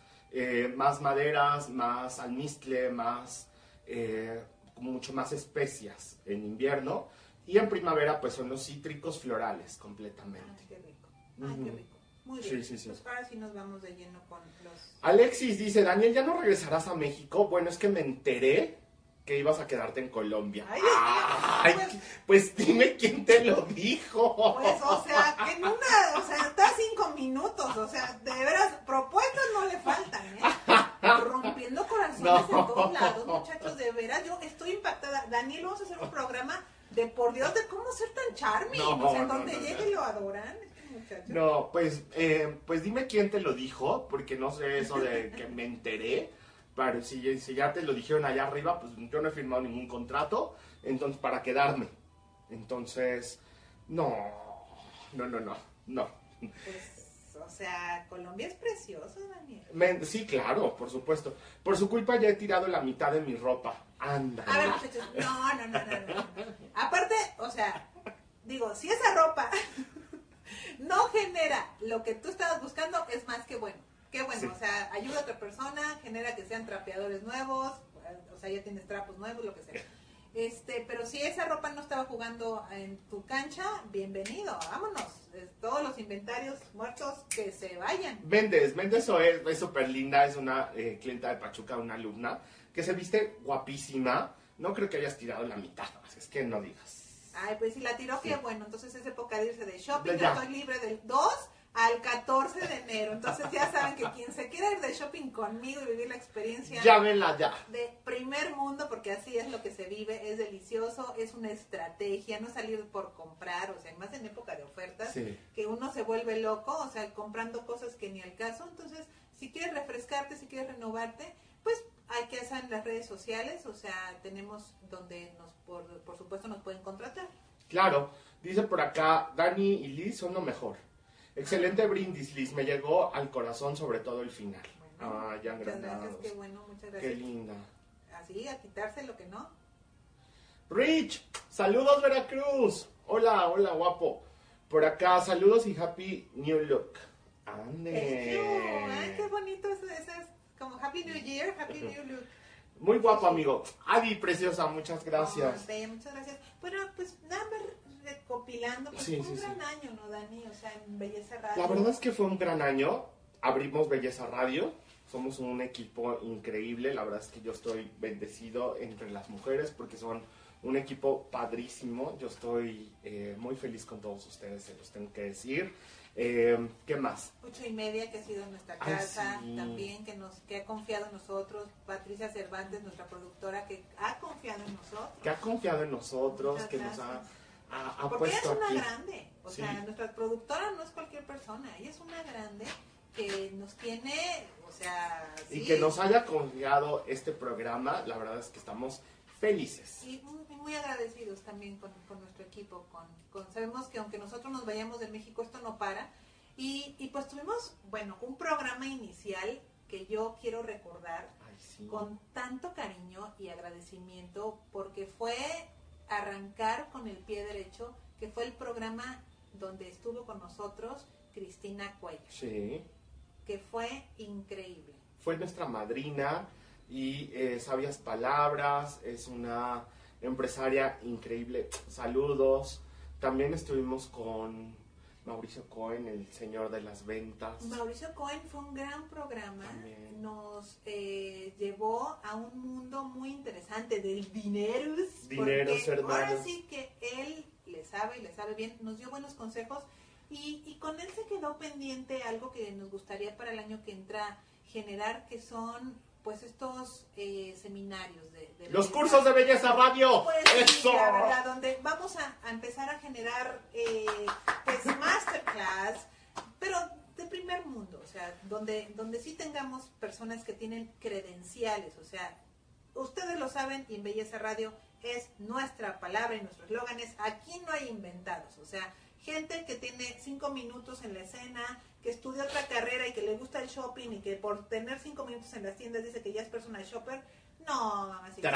más maderas, más almizcle, más, eh, mucho más especias en invierno. Y en primavera, pues son los cítricos florales completamente. Ay, qué rico. Ay, qué Ujú. rico. Muy bien. sí, sí. Pues ahora sí nos vamos de lleno con los... Alexis dice, Daniel, ¿ya no regresarás a México? Bueno, es que me enteré que ibas a quedarte en Colombia. Ay, Ay, pues- pues dime quién te lo dijo. Pues, o sea, que en una, o sea, está cinco minutos, o sea, de veras, propuestas no le faltan, ¿eh? Rompiendo corazones No. en todos lados, muchachos, de veras, yo estoy impactada. Daniel, vamos a hacer un programa de por Dios de cómo ser tan charming, No, o sea, en no, donde no, llegue lo adoran, este. No, pues, eh, pues dime quién te lo dijo, porque no sé eso de que me enteré. Pero si, si ya te lo dijeron allá arriba, pues yo no he firmado ningún contrato, entonces para quedarme. Entonces, no, no, no, no, no. Pues, o sea, Colombia es precioso, Daniel. Me- sí, claro, por supuesto. Por su culpa ya he tirado la mitad de mi ropa. Anda. A ver, muchachos, no, no, no, no, no. Aparte, o sea, digo, si esa ropa no genera lo que tú estabas buscando, es más que bueno. Qué bueno, Sí. o sea, ayuda a otra persona, genera que sean trapeadores nuevos, o sea, ya tienes trapos nuevos, lo que sea. Este, pero si esa ropa no estaba jugando en tu cancha, bienvenido, vámonos. Todos los inventarios muertos que se vayan. Méndez, Méndez es es súper linda, es una eh, clienta de Pachuca, una alumna, que se viste guapísima. No creo que hayas tirado la mitad, así es que no digas. Ay, pues si la tiró, qué bueno. Entonces es época de irse de shopping. Ya, Yo estoy libre del 2 al 14 de enero. Entonces ya saben que quien se quiera ir de shopping conmigo y vivir la experiencia Llámenla ya. de primer mundo, porque así es lo que se vive, es delicioso, es una estrategia, no salir por comprar, o sea, más en época de ofertas, Sí. que uno se vuelve loco, o sea, comprando cosas que ni al caso. Entonces, si quieres refrescarte, si quieres renovarte, pues hay que hacer en las redes sociales, o sea, tenemos donde nos, por, por supuesto, nos pueden contratar. Claro, dice por acá, Dani y Liz son lo mejor. Excelente brindis, Liz, me llegó al corazón sobre todo el final. Bueno, ah, ya muchas gracias, qué bueno, muchas Qué gracias. linda. Así, a quitarse lo que no. Rich, saludos Veracruz. Hola, hola, guapo. Por acá, saludos y happy new look. Ande. Ay, qué bonito eso, eso es como Happy New Year, Happy New Look. Muy guapo, amigo. Adi, preciosa, muchas gracias. Bea, muchas gracias. Bueno, pues nada más recopilando, pues Sí, fue sí, un sí. gran año, ¿no, Dani? O sea, en Belleza Radio. La verdad es que fue un gran año. Abrimos Belleza Radio. Somos un equipo increíble. La verdad es que yo estoy bendecido entre las mujeres porque son un equipo padrísimo. Yo estoy eh, muy feliz con todos ustedes, se los tengo que decir. Eh, ¿Qué más? Ocho y media, que ha sido nuestra casa, sí. también, que nos que ha confiado en nosotros. Patricia Cervantes, nuestra productora, que ha confiado en nosotros. Que ha confiado en nosotros, Muchas que nos ha. Ha- ha Porque ella es una aquí. grande. O Sí. sea, nuestra productora no es cualquier persona. Ella es una grande que nos tiene, o sea, Y que nos haya confiado este programa, la verdad es que estamos felices. y muy, muy agradecidos también con, con nuestro equipo. Con, con- sabemos que aunque nosotros nos vayamos de México, esto no para. Y, y pues tuvimos, bueno, un programa inicial que yo quiero recordar Ay, sí. con tanto cariño y agradecimiento porque fue arrancar con el pie derecho, que fue el programa donde estuvo con nosotros Cristina Cuello, Sí. que fue increíble. fue nuestra madrina y eh, sabias palabras, es una empresaria increíble. Saludos. También estuvimos con Mauricio Cohen, el señor de las ventas. Mauricio Cohen fue un gran programa, También. nos eh, llevó a un mundo muy interesante del dineros. Dineros, porque Ahora hermanos. sí que él le sabe y le sabe bien, nos dio buenos consejos y, y con él se quedó pendiente algo que nos gustaría para el año que entra generar, que son pues estos eh, seminarios de, de Los belleza. cursos de belleza radio. Pues sí, Eso. la verdad, donde vamos a, a empezar a generar eh, pues masterclass, pero de primer mundo, o sea, donde, donde sí tengamos personas que tienen credenciales, o sea, ustedes lo saben y en Belleza Radio es nuestra palabra y nuestro eslogan es aquí no hay inventados, o sea, gente que tiene cinco minutos en la escena, que estudia otra carrera y que le gusta el shopping y que por tener cinco minutos en las tiendas dice que ya es personal shopper, no, mamacita.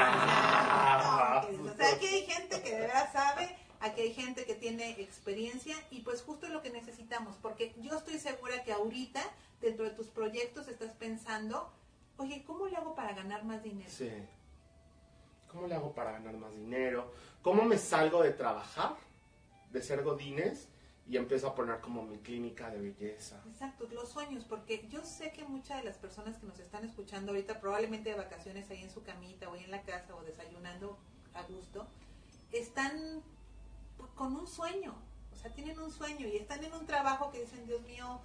No, que- o sea, aquí hay gente que de verdad sabe, aquí hay gente que tiene experiencia y pues justo es lo que necesitamos, porque yo estoy segura que ahorita dentro de tus proyectos estás pensando, oye, ¿cómo le hago para ganar más dinero? Sí. ¿Cómo le hago para ganar más dinero? ¿Cómo me salgo de trabajar, de ser godines, y empiezo a poner como mi clínica de belleza? Exacto, los sueños, porque yo sé que muchas de las personas que nos están escuchando ahorita, probablemente de vacaciones ahí en su camita o ahí en la casa o desayunando a gusto, están con un sueño, o sea, tienen un sueño y están en un trabajo que dicen, Dios mío,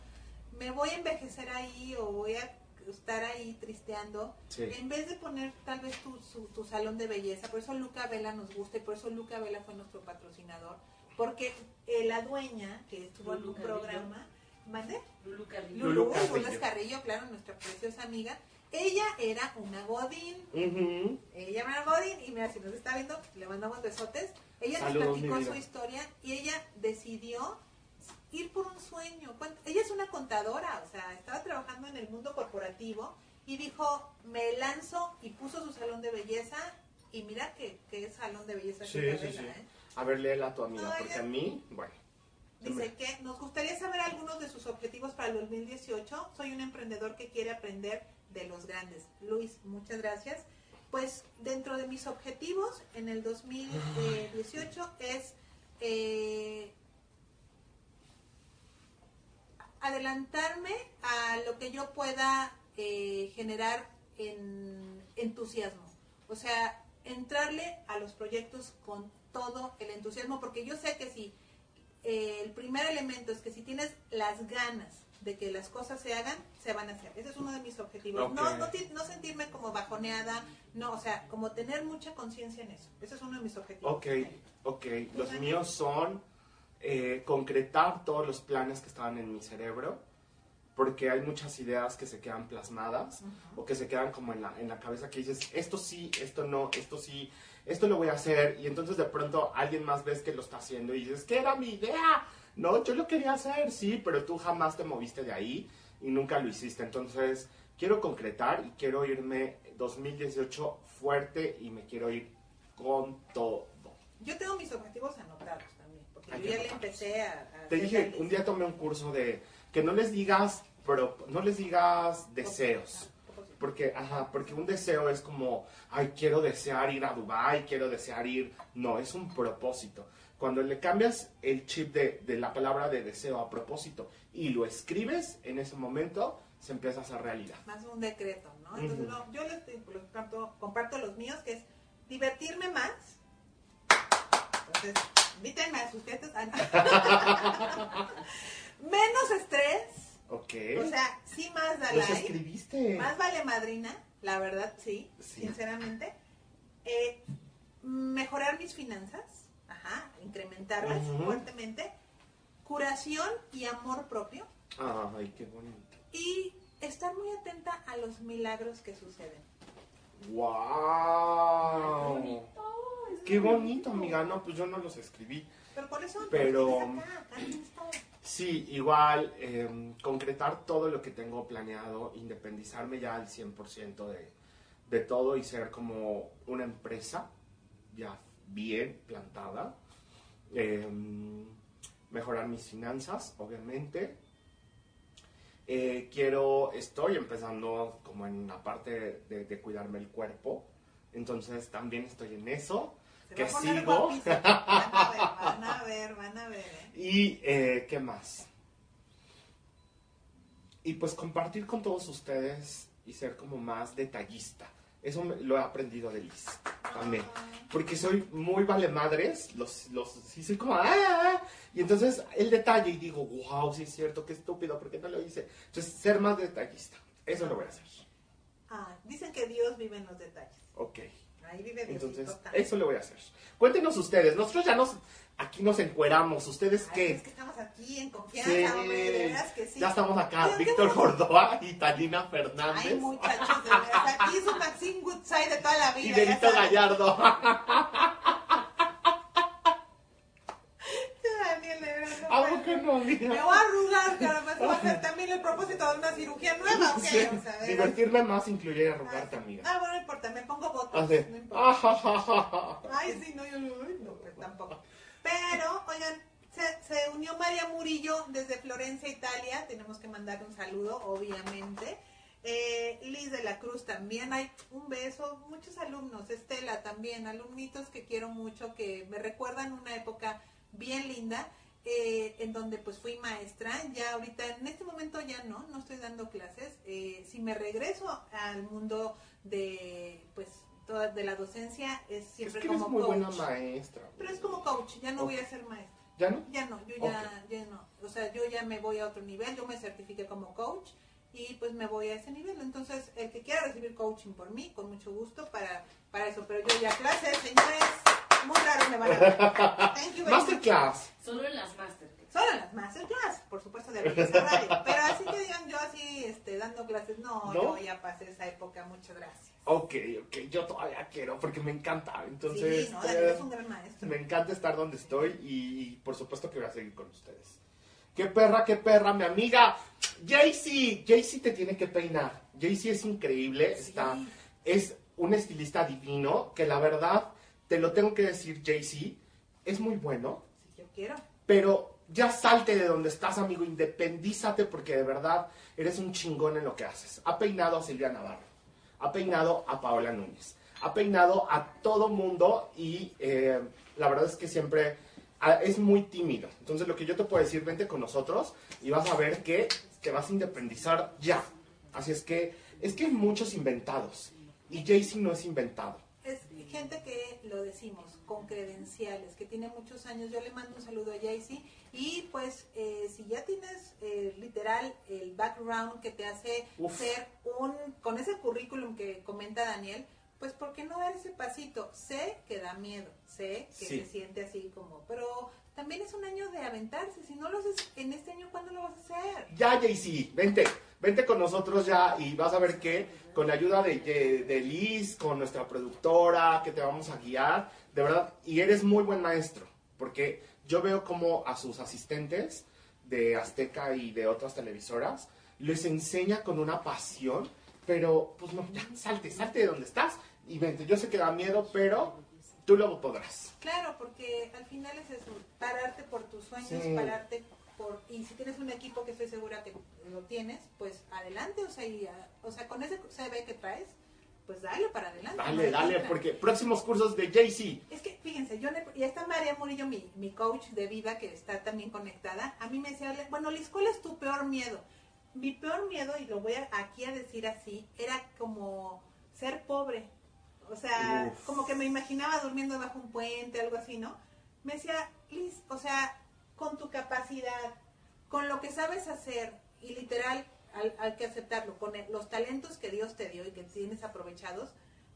me voy a envejecer ahí o voy a estar ahí tristeando. Sí. En vez de poner tal vez tu, su- tu salón de belleza, por eso Luca Vela nos gusta y por eso Luca Vela fue nuestro patrocinador, porque eh, la dueña que estuvo en un Carrillo. programa, ¿mande? Lulu Carrillo. Lulu, Lulu Carrillo. Claro, nuestra preciosa amiga. Ella era una godín, ella era una godín y mira, si nos está viendo, le mandamos besotes. Ella Saludos, nos platicó su historia y ella decidió ir por un sueño. Ella es una contadora, o sea, estaba trabajando en el mundo corporativo y dijo, me lanzo y puso su salón de belleza y mira que, que es salón de belleza. Sí, que sí. ¿eh? A ver, léela a tu amiga, No, porque a mí, bueno. Dice que nos gustaría saber algunos de sus objetivos para el 2018. Soy un emprendedor que quiere aprender de los grandes. Luis, muchas gracias. Pues dentro de mis objetivos en el 2018 es eh, adelantarme a lo que yo pueda eh, generar en entusiasmo. O sea, entrarle a los proyectos con todo el entusiasmo, porque yo sé que si eh, el primer elemento es que si tienes las ganas de que las cosas se hagan, se van a hacer. Ese es uno de mis objetivos. No, no, ti- no sentirme como bajoneada, no, o sea, como tener mucha conciencia en eso. Ese es uno de mis objetivos. Ok, ok. Los míos son eh, concretar todos los planes que estaban en mi cerebro, porque hay muchas ideas que se quedan plasmadas o que se quedan como en la, en la cabeza que dices, esto sí, esto no, esto sí, esto lo voy a hacer, y entonces de pronto alguien más ves que lo está haciendo y dices, ¿qué era mi idea? No, yo lo quería hacer, sí, pero tú jamás te moviste de ahí y nunca lo hiciste. Entonces, quiero concretar y quiero irme 2018 fuerte y me quiero ir con todo. Yo tengo mis objetivos anotados también, porque Hay yo que ya le empecé a... a Te dije, un día tomé un curso de que no les digas, pero no les digas deseos. Porque, ajá, porque un deseo es como, ay, quiero desear ir a Dubai, quiero desear ir. No, es un propósito. Cuando le cambias el chip de, de la palabra de deseo a propósito y lo escribes, en ese momento se empieza a hacer realidad. Más un decreto, ¿no? Entonces, no, yo les, comparto, comparto los míos, que es divertirme más. Entonces, invítenme a sus fiestas. Ah, no. Menos estrés. ¿Ok? O sea, sí más da los like. escribiste. Más vale madrina, la verdad, sí, Sí. sinceramente. Eh, mejorar mis finanzas, ajá, incrementarlas fuertemente. Curación y amor propio. Ay, qué bonito. Y estar muy atenta a los milagros que suceden. ¡Wow! Qué bonito, amiga. No, pues yo no los escribí. Pero por eso, Pero- acá, acá todo. Sí, igual, eh, concretar todo lo que tengo planeado, independizarme ya al 100% de, de todo y ser como una empresa ya bien plantada. Eh, mejorar mis finanzas, obviamente. Eh, quiero, estoy empezando como en la parte de, de cuidarme el cuerpo. Entonces también estoy en eso. Se que va a poner sigo. Van a ver, van a ver, van a ver. ¿eh? Y, eh, ¿qué más? Y pues compartir con todos ustedes y ser como más detallista. Eso me- lo he aprendido de Liz también. Porque soy muy vale madres, los, los, sí soy como, "Ah", y entonces el detalle y digo, wow, sí es cierto, qué estúpido, ¿por qué no lo hice? Entonces ser más detallista, eso lo voy a hacer. Ah, dicen que Dios vive en los detalles. Ok, Ahí vive Diosito Entonces, también. eso le voy a hacer. Cuéntenos ustedes, nosotros ya nos, aquí nos encueramos, ¿ustedes Ay, qué? Es que estamos aquí en confianza, Sí, hombre, de veras que sí. ya estamos acá, Pero Víctor. Gordoa y Talina Fernández Ay, muchachos, de veras. Aquí es un Maxine Goodside de toda la vida. y Benito. Gallardo. Daniel, de veras, no ¿A puedo. poco no, Me voy a arrugar, caramba. Eso va a ser también el propósito de una cirugía nueva, ¿o qué? Sí, O sea, de veras. Divertirme más incluye arrugarte, amiga. Ah, bueno, no importa, me pongo botox. Así. No importa. Ajajaja. Ay, sí, no, yo no, pues tampoco. Pero, oigan, se, se unió María Murillo desde Florencia, Italia. Tenemos que mandarle un saludo, obviamente. Eh, Liz de la Cruz también. Hay un beso. Muchos alumnos. Estela también. Alumnitos que quiero mucho, que me recuerdan una época bien linda. Eh, en donde pues fui maestra, ya ahorita en este momento ya no, no estoy dando clases, Eh, si me regreso al mundo de pues toda, de la docencia es Es siempre eres como muy coach. buena maestra. Pero es como coach, ya no voy a ser maestra. ¿Ya no? Ya no, yo ya, ya no. O sea, yo ya me voy a otro nivel, yo me certifiqué como coach y pues me voy a ese nivel. Entonces, el que quiera recibir coaching por mí, con mucho gusto para, para eso. Pero yo ya clases, señores, muy raro me van a ver. Thank you very much. Masterclass. Solo en las masterclass. Solo en las masterclass, por supuesto, de Belleza Radio. Pero así que digan yo así, este, dando clases, no, ¿No? yo ya pasé esa época, muchas gracias. Ok, ok, yo todavía quiero porque me encanta. Entonces, sí, no, Daniel eh, es un gran maestro. me encanta estar donde estoy y, y por supuesto que voy a seguir con ustedes. Qué perra, qué perra, mi amiga. Jaycee, Jaycee te tiene que peinar. Jaycee es increíble, Sí. está, es un estilista divino que la verdad, te lo tengo que decir, Jaycee, es muy bueno, Si yo quiero. pero ya salte de donde estás, amigo, independízate porque de verdad eres un chingón en lo que haces. Ha peinado a Silvia Navarro, ha peinado a Paola Núñez, ha peinado a todo mundo y eh, la verdad es que siempre ah, es muy tímido. Entonces lo que yo te puedo decir, vente con nosotros y vas a ver que te vas a independizar ya. Así es que es que hay muchos inventados y Jaycee no es inventado. Gente que lo decimos, con credenciales, que tiene muchos años. Yo le mando un saludo a Jaycee. Y pues, eh, si ya tienes eh, literal el background que te hace Uf. ser un, con ese currículum que comenta Daniel, pues, ¿por qué no dar ese pasito? Sé que da miedo, sé que Sí. se siente así como, pero también es un año de aventarse. Si no lo haces en este año, ¿cuándo lo vas a hacer? Ya, Jaycee, vente, vente con nosotros ya y vas a ver que con la ayuda de, de, de Liz, con nuestra productora, que te vamos a guiar, de verdad, y eres muy buen maestro, porque yo veo como a sus asistentes de Azteca y de otras televisoras les enseña con una pasión, pero pues no, ya, salte, salte de donde estás y vente. Yo sé que da miedo, pero tú lo podrás. Claro, porque al final es eso, pararte por tus sueños, Sí. pararte por... Y si tienes un equipo que estoy segura que lo tienes, pues adelante, o sea, y, o sea con ese CV que traes, pues dale para adelante. no Dale, hay dale, porque próximos cursos de Jaycee. Es que, fíjense, yo y está María Murillo, mi, mi coach de vida, que está también conectada, a mí me decía, bueno, Liz, ¿cuál es tu peor miedo? Mi peor miedo, y lo voy a, aquí a decir así, era como ser pobre. O sea, Uf. como que me imaginaba durmiendo bajo un puente, algo así, ¿no? Me decía, Liz, o sea, con tu capacidad, con lo que sabes hacer, y literal, al- hay que aceptarlo, con los talentos que Dios te dio y que tienes aprovechados,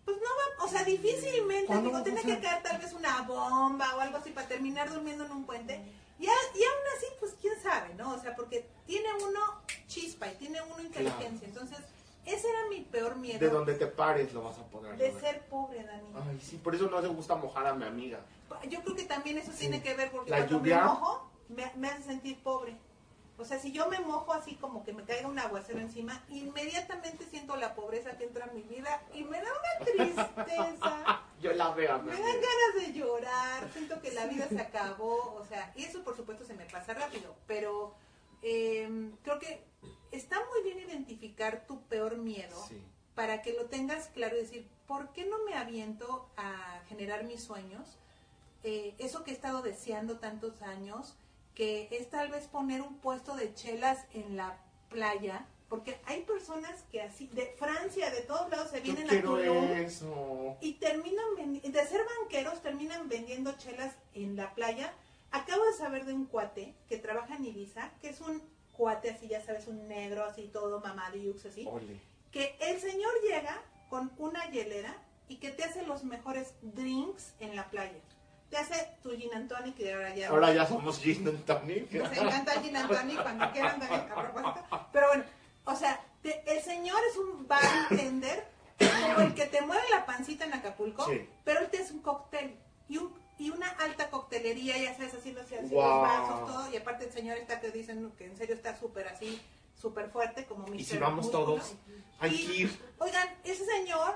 pues no va, o sea, difícilmente, ¿Cuándo digo, tiene que caer tal vez una bomba o algo así para terminar durmiendo en un puente. Y, a- y aún así, pues quién sabe, ¿no? O sea, porque tiene uno chispa y tiene uno inteligencia. Entonces, ese era mi peor miedo De donde te pares lo vas a poder de ser pobre, Dani. Ay, sí, por eso no le gusta mojar a mi amiga. Yo creo que también eso Sí. tiene que ver porque La cuando lluvia. me mojo, me, me hace sentir pobre. O sea, si yo me mojo así como que me caiga un aguacero encima, inmediatamente siento la pobreza que entra en mi vida y me da una tristeza. Yo la veo Me dan ganas de llorar, siento que la vida se acabó, o sea, y eso por supuesto se me pasa rápido, pero eh, creo que está muy bien identificar tu peor miedo Sí. para que lo tengas claro y decir, ¿por qué no me aviento a generar mis sueños? Eh, eso que he estado deseando tantos años, que es tal vez poner un puesto de chelas en la playa, porque hay personas que así, de Francia, de todos lados, se Yo vienen a quiero Tulum eso. y terminan de ser banqueros terminan vendiendo chelas en la playa. Acabo de saber de un cuate que trabaja en Ibiza, que es un cuate así, ya sabes, un negro así todo mamadiux así, Ole. que el señor llega con una hielera y que te hace los mejores drinks en la playa. Te hace tu gin and tonic, que ahora ya... Ahora ya somos gin and tonic. Nos encanta el gin and tonic cuando quieran también, a propósito. Pero bueno, o sea, te- el señor es un bartender como el que te mueve la pancita en Acapulco, Sí. pero él te hace un cóctel y, un, y una alta coctelería, ya sabes, haciéndose así Wow. los vasos, todo. Y aparte el señor está que dicen que en serio está súper así, súper fuerte, como Mr. Y si vamos Músculo. todos, hay Y. Oigan, ese señor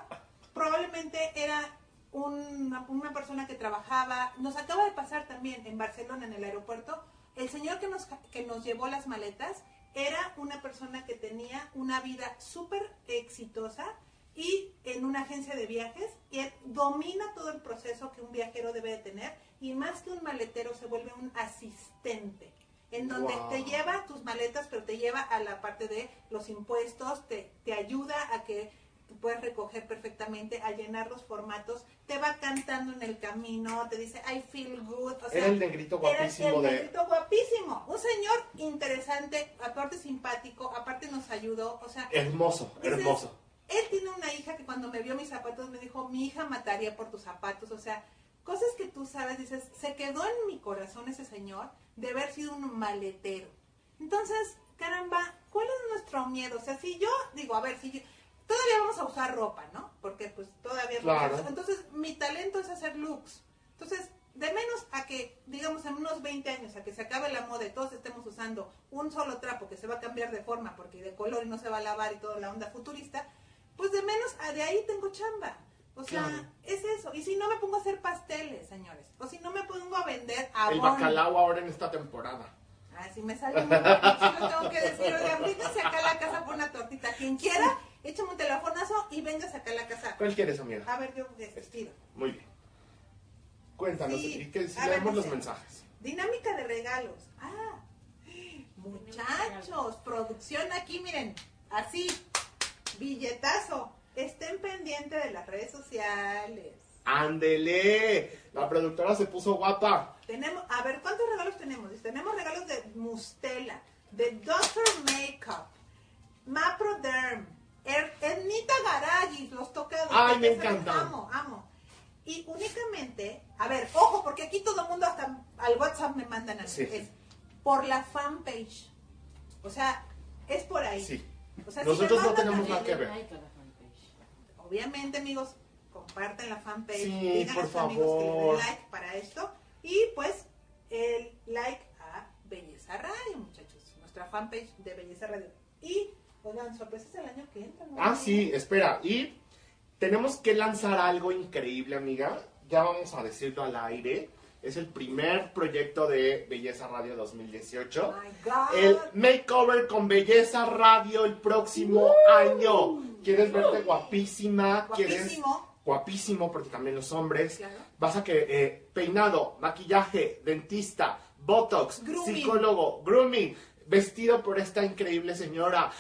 probablemente era una, una persona que trabajaba, nos acaba de pasar también en Barcelona, en el aeropuerto, el señor que nos, que nos llevó las maletas era una persona que tenía una vida súper exitosa y en una agencia de viajes y domina todo el proceso que un viajero debe de tener y más que un maletero se vuelve un asistente en donde Wow. te lleva tus maletas, pero te lleva a la parte de los impuestos, te, te ayuda a que tú puedas recoger perfectamente, a llenar los formatos, te va cantando en el camino, te dice I feel good, o sea, Era el negrito era guapísimo el de... negrito guapísimo, un señor interesante, aparte simpático, aparte nos ayudó, o sea, Hermoso, hermoso. él tiene una hija que cuando me vio mis zapatos me dijo, mi hija mataría por tus zapatos. O sea, cosas que tú sabes, dices, se quedó en mi corazón ese señor de haber sido un maletero. Entonces, caramba, ¿cuál es nuestro miedo? O sea, si yo digo, a ver, si yo- todavía vamos a usar ropa, ¿no? Porque pues todavía... Claro. Entonces, mi talento es hacer looks. Entonces, de menos a que, digamos, en unos 20 años, a que se acabe la moda y todos estemos usando un solo trapo que se va a cambiar de forma porque de color y no se va a lavar y toda la onda futurista, pues de menos a de ahí tengo chamba. O sea, Claro. es eso. Y si no me pongo a hacer pasteles, señores. O si no me pongo a vender abón. El bacalao ahora en esta temporada. Ah, sí me sale muy bien, lo tengo que decir. Oigan, vénganse acá a la casa por una tortita. Quien quiera, échame un telefonazo y véngase acá a la casa. ¿Cuál quieres, amiga? A ver, yo estiro. Muy bien. Cuéntanos, Sí. y que si A ver, leemos los mensajes. Dinámica de regalos. Ah, muchachos, producción aquí, miren, así, billetazo. Estén pendientes de las redes sociales. ¡Ándele! La productora se puso guapa. Tenemos, a ver, ¿cuántos regalos tenemos? Tenemos regalos de Mustela, de Doctor Makeup, Maproderm, Ay, me encantan. Amo, amo. Y únicamente, a ver, ojo, porque aquí todo el mundo hasta al WhatsApp me mandan a. Sí. Es por la fanpage. O sea, es por ahí. Sí. O sea, Nosotros si no tenemos nada que ver. Obviamente, amigos, comparten la fanpage. Sí, digan por a sus amigos que le favor. den like para esto. Y pues, el like a Belleza Radio, muchachos. Nuestra fanpage de Belleza Radio. Y, oigan, sorpresas el año que entra. ¿no? Ah, sí, espera. Y tenemos que lanzar algo increíble, amiga. Ya vamos a decirlo al aire. Es el primer proyecto de Belleza Radio 2018. My God. El makeover con Belleza Radio el próximo año. ¿Quieres verte guapísima? ¿Quieres Guapísimo. guapísimo? Porque también los hombres. Claro. Vas a que eh, peinado, maquillaje, dentista, botox, Grooming. psicólogo, grooming, vestido por esta increíble señora.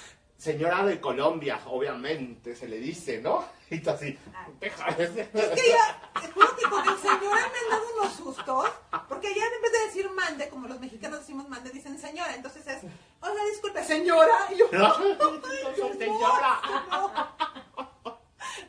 Señora de Colombia, obviamente, se le dice, ¿no? Y tú así. Es que ya, te juro que con el señor me han dado unos sustos, porque allá en vez de decir mande, como los mexicanos decimos mande, dicen señora, entonces es, oiga, disculpe, señora, y yo, Soy señora. no.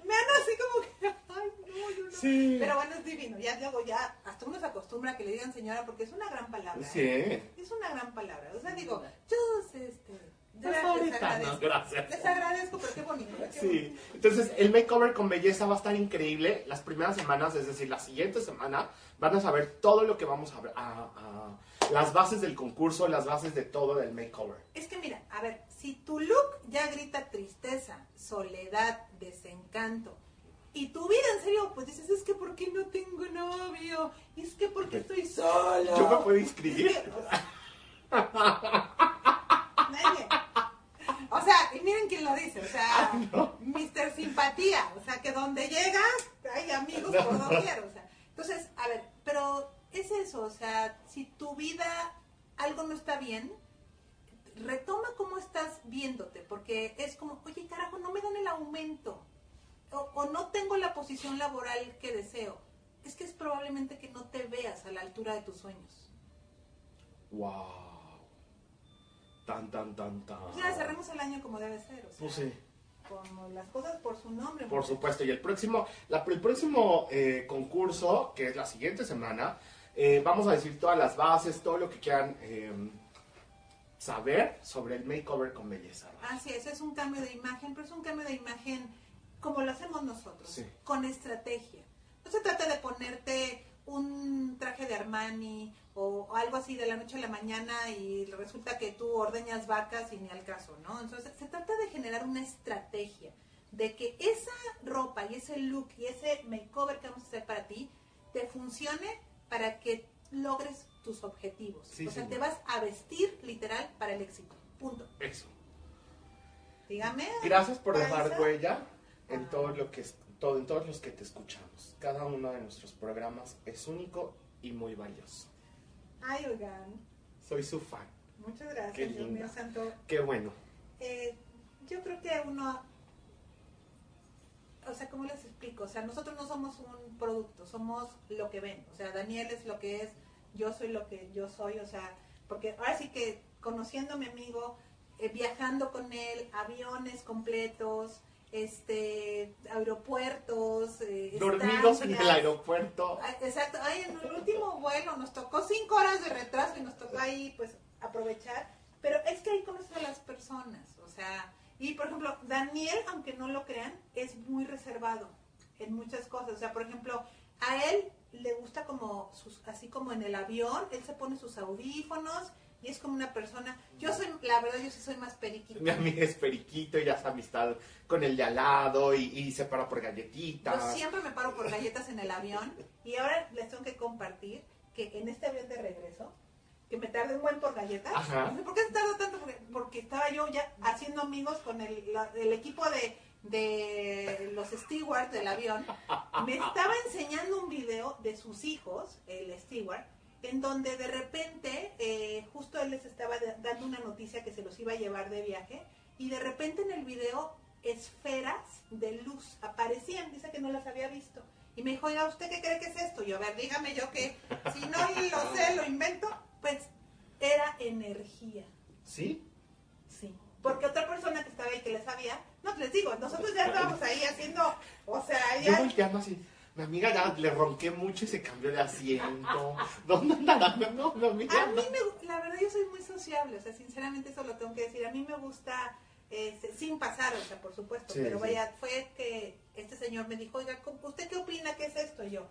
Me han así como que, ay, no, yo no. Sí. Pero bueno, es divino, ya luego ya, hasta uno se acostumbra a que le digan señora, porque es una gran palabra. Sí. ¿eh? Es una gran palabra, o sea, digo, yo, este, Pues verdad les ahorita, no, gracias. Les agradezco, pero qué bonito. qué Sí, bonito. entonces el makeover con belleza va a estar increíble. Las primeras semanas, es decir, la siguiente semana, van a saber todo lo que vamos a ver, a- a- las bases del concurso, las bases de todo del makeover. Es que mira, a ver, si tu look ya grita tristeza, soledad, desencanto, y tu vida en serio, pues dices, es que ¿por qué no tengo novio? Es que ¿por qué estoy sola? Yo me puedo Es inscribir. que, o sea, nadie. O sea, y miren quién lo dice, o sea, Mr. Simpatía, o sea, que donde llegas hay amigos por doquier, o sea. Entonces, a ver, pero es eso, o sea, si tu vida algo no está bien, retoma cómo estás viéndote, porque es como, oye, carajo, no me dan el aumento, o, o no tengo la posición laboral que deseo. Es que es probablemente que no te veas a la altura de tus sueños. Wow. Tan, tan, tan, tan. Pues ya cerremos el año como debe ser. O sea, Pues sí. como las cosas por su nombre. Por supuesto, y el próximo, la- el próximo eh, concurso, que es la siguiente semana, eh, vamos a decir todas las bases, todo lo que quieran eh, saber sobre el makeover con belleza. Así es, es un cambio de imagen, pero es un cambio de imagen como lo hacemos nosotros, Sí. con estrategia. No se trata de ponerte un traje de Armani o, o algo así de la noche a la mañana y resulta que tú ordeñas vacas y ni al caso, ¿no? Entonces se trata de generar una estrategia de que esa ropa y ese look y ese makeover que vamos a hacer para ti te funcione para que logres tus objetivos. Sí, o sea, señor. te vas a vestir literal para el éxito. Punto. Eso. Dígame. Gracias por dejar huella en Ah. todo lo que es- todo, en todos los que te escuchamos. Cada uno de nuestros programas es único y muy valioso. Ay, oigan, Soy su fan. muchas gracias, Qué Dios mío santo. Qué bueno. Eh, yo creo que uno, o sea, ¿cómo les explico? O sea, nosotros no somos un producto, somos lo que ven. O sea, Daniel es lo que es, yo soy lo que yo soy, o sea, porque ahora sí que conociendo a mi amigo, eh, viajando con él, aviones completos, este, aeropuertos, eh, Dormidos en el estancias. aeropuerto. Exacto, ay, en el último vuelo nos tocó cinco horas de retraso y nos tocó ahí pues aprovechar, pero es que ahí conoces a las personas, o sea, y por ejemplo, Daniel, aunque no lo crean, es muy reservado en muchas cosas, o sea, por ejemplo, a él le gusta como, sus, así como en el avión, él se pone sus audífonos y es como una persona, yo soy, la verdad, yo sí soy más periquita. Mi amiga es periquito y está amistad con el de al lado y, y se para por Yo galletitas. siempre me paro por galletas en el avión y ahora les tengo que compartir que en este avión de regreso, que me tardé un buen por galletas. Ajá. ¿Por qué se tarda tanto? Porque, porque estaba yo ya haciendo amigos con el, la- el equipo de, de los stewards del avión. Me estaba enseñando un video de sus hijos, el steward, en donde de repente eh, justo él les estaba da- dando una noticia que se los iba a llevar de viaje y de repente en el video esferas de luz aparecían, dice que no las había visto. Y me dijo, oiga, ¿usted qué cree que es esto? Yo, a ver, dígame yo que si no lo sé, lo invento. Pues era energía, ¿Sí? sí. Porque otra persona que estaba ahí que le sabía, no, les digo, nosotros ya estábamos ahí haciendo, o sea, Yo ya... volteando así. Mi amiga ya le ronqué mucho y se cambió de asiento. ¿Dónde andará? No, mi amiga A mí no. me, la verdad yo soy muy sociable, o sea, sinceramente eso lo tengo que decir. A mí me gusta, este, sin pasar, o sea, por supuesto, Sí, pero sí. vaya, fue que este señor me dijo, oiga, ¿cómo- ¿usted qué opina? ¿Qué es esto? Y yo,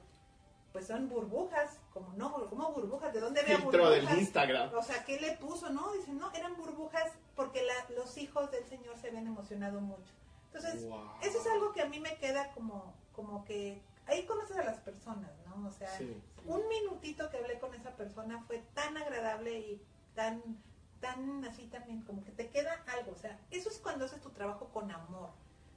pues son burbujas, como no, como burbujas, ¿de dónde veo Filtro del burbujas? Instagram. O sea, ¿qué le puso? No, dice, no, eran burbujas porque la- los hijos del señor se habían emocionado mucho. Entonces, Wow. eso es algo que a mí me queda como, como que ahí conoces a las personas, ¿no? O sea, Sí. un minutito que hablé con esa persona fue tan agradable y tan, tan así también, como que te queda algo. O sea, eso es cuando haces tu trabajo con amor.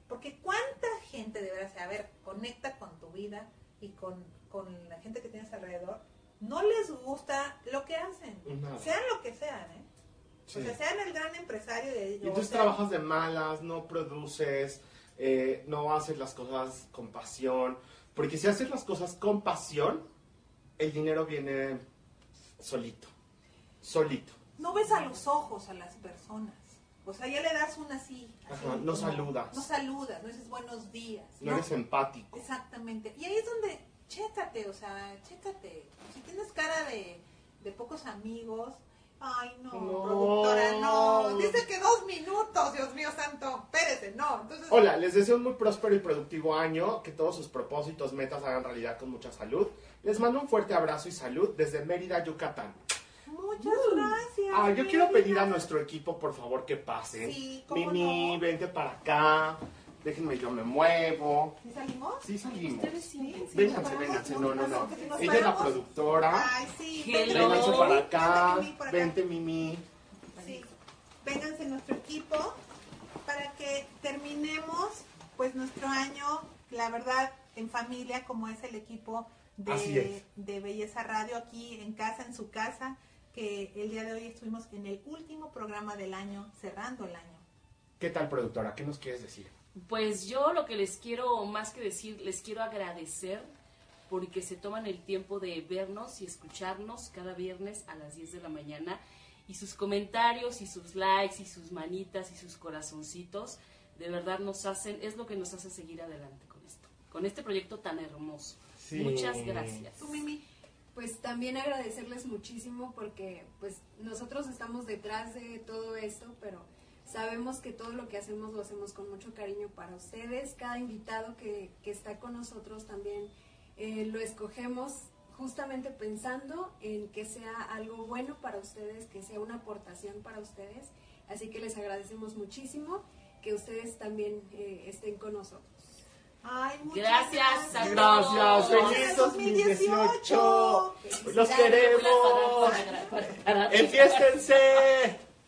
Porque cuánta gente de verdad, a ver, conecta con tu vida y con, con la gente que tienes alrededor, no les gusta lo que hacen. Nada. Sean lo que sean, ¿eh? Sí. O sea, sean el gran empresario de Y entonces sea, trabajas de malas, no produces, eh, no haces las cosas con pasión. Porque si haces las cosas con pasión, el dinero viene solito. Solito. no ves a los ojos a las personas. O sea, ya le das una así. así Ajá, no saludas. No saludas, no dices buenos días. No eres empático. Exactamente. Y ahí es donde, chécate, o sea, chécate. Si tienes cara de, de pocos amigos, ay no, No. productora, no. Dice que dos minutos, Dios mío santo. Espérese, no. Entonces, Hola, les deseo un muy próspero y productivo año, que todos sus propósitos, metas hagan realidad con mucha salud. Les mando un fuerte abrazo y salud desde Mérida, Yucatán. muchas gracias. Ah, yo quiero pedir a nuestro equipo, por favor, que pasen. Sí, ¿cómo Mimi, no? vente para acá. Déjenme, yo me muevo. ¿Sí salimos? Sí, salimos. Ustedes sienten, sí. Vénganse, vénganse. No, no, no. Ella es la productora. Ay, sí. Vénganse para acá. Vente, Mimi, por acá. Vente, Mimi. Sí, vénganse nuestro equipo para que terminemos pues nuestro año, la verdad, en familia, como es el equipo Así de, es. de Belleza Radio aquí en casa, en su casa, que el día de hoy estuvimos en el último programa del año, cerrando el año. ¿Qué tal, productora? ¿Qué nos quieres decir? Pues yo lo que les quiero, más que decir, les quiero agradecer porque se toman el tiempo de vernos y escucharnos cada viernes a las 10 de la mañana y sus comentarios y sus likes y sus manitas y sus corazoncitos de verdad nos hacen, es lo que nos hace seguir adelante con esto, con este proyecto tan hermoso. Sí. Muchas gracias. Tú, Mimi. Pues también agradecerles muchísimo porque pues nosotros estamos detrás de todo esto, pero sabemos que todo lo que hacemos lo hacemos con mucho cariño para ustedes. Cada invitado que, que está con nosotros también eh, lo escogemos justamente pensando en que sea algo bueno para ustedes, que sea una aportación para ustedes. Así que les agradecemos muchísimo que ustedes también eh, estén con nosotros. Ay, muchas Gracias Gracias, todos. feliz 2018. Los queremos. Enfiéstense.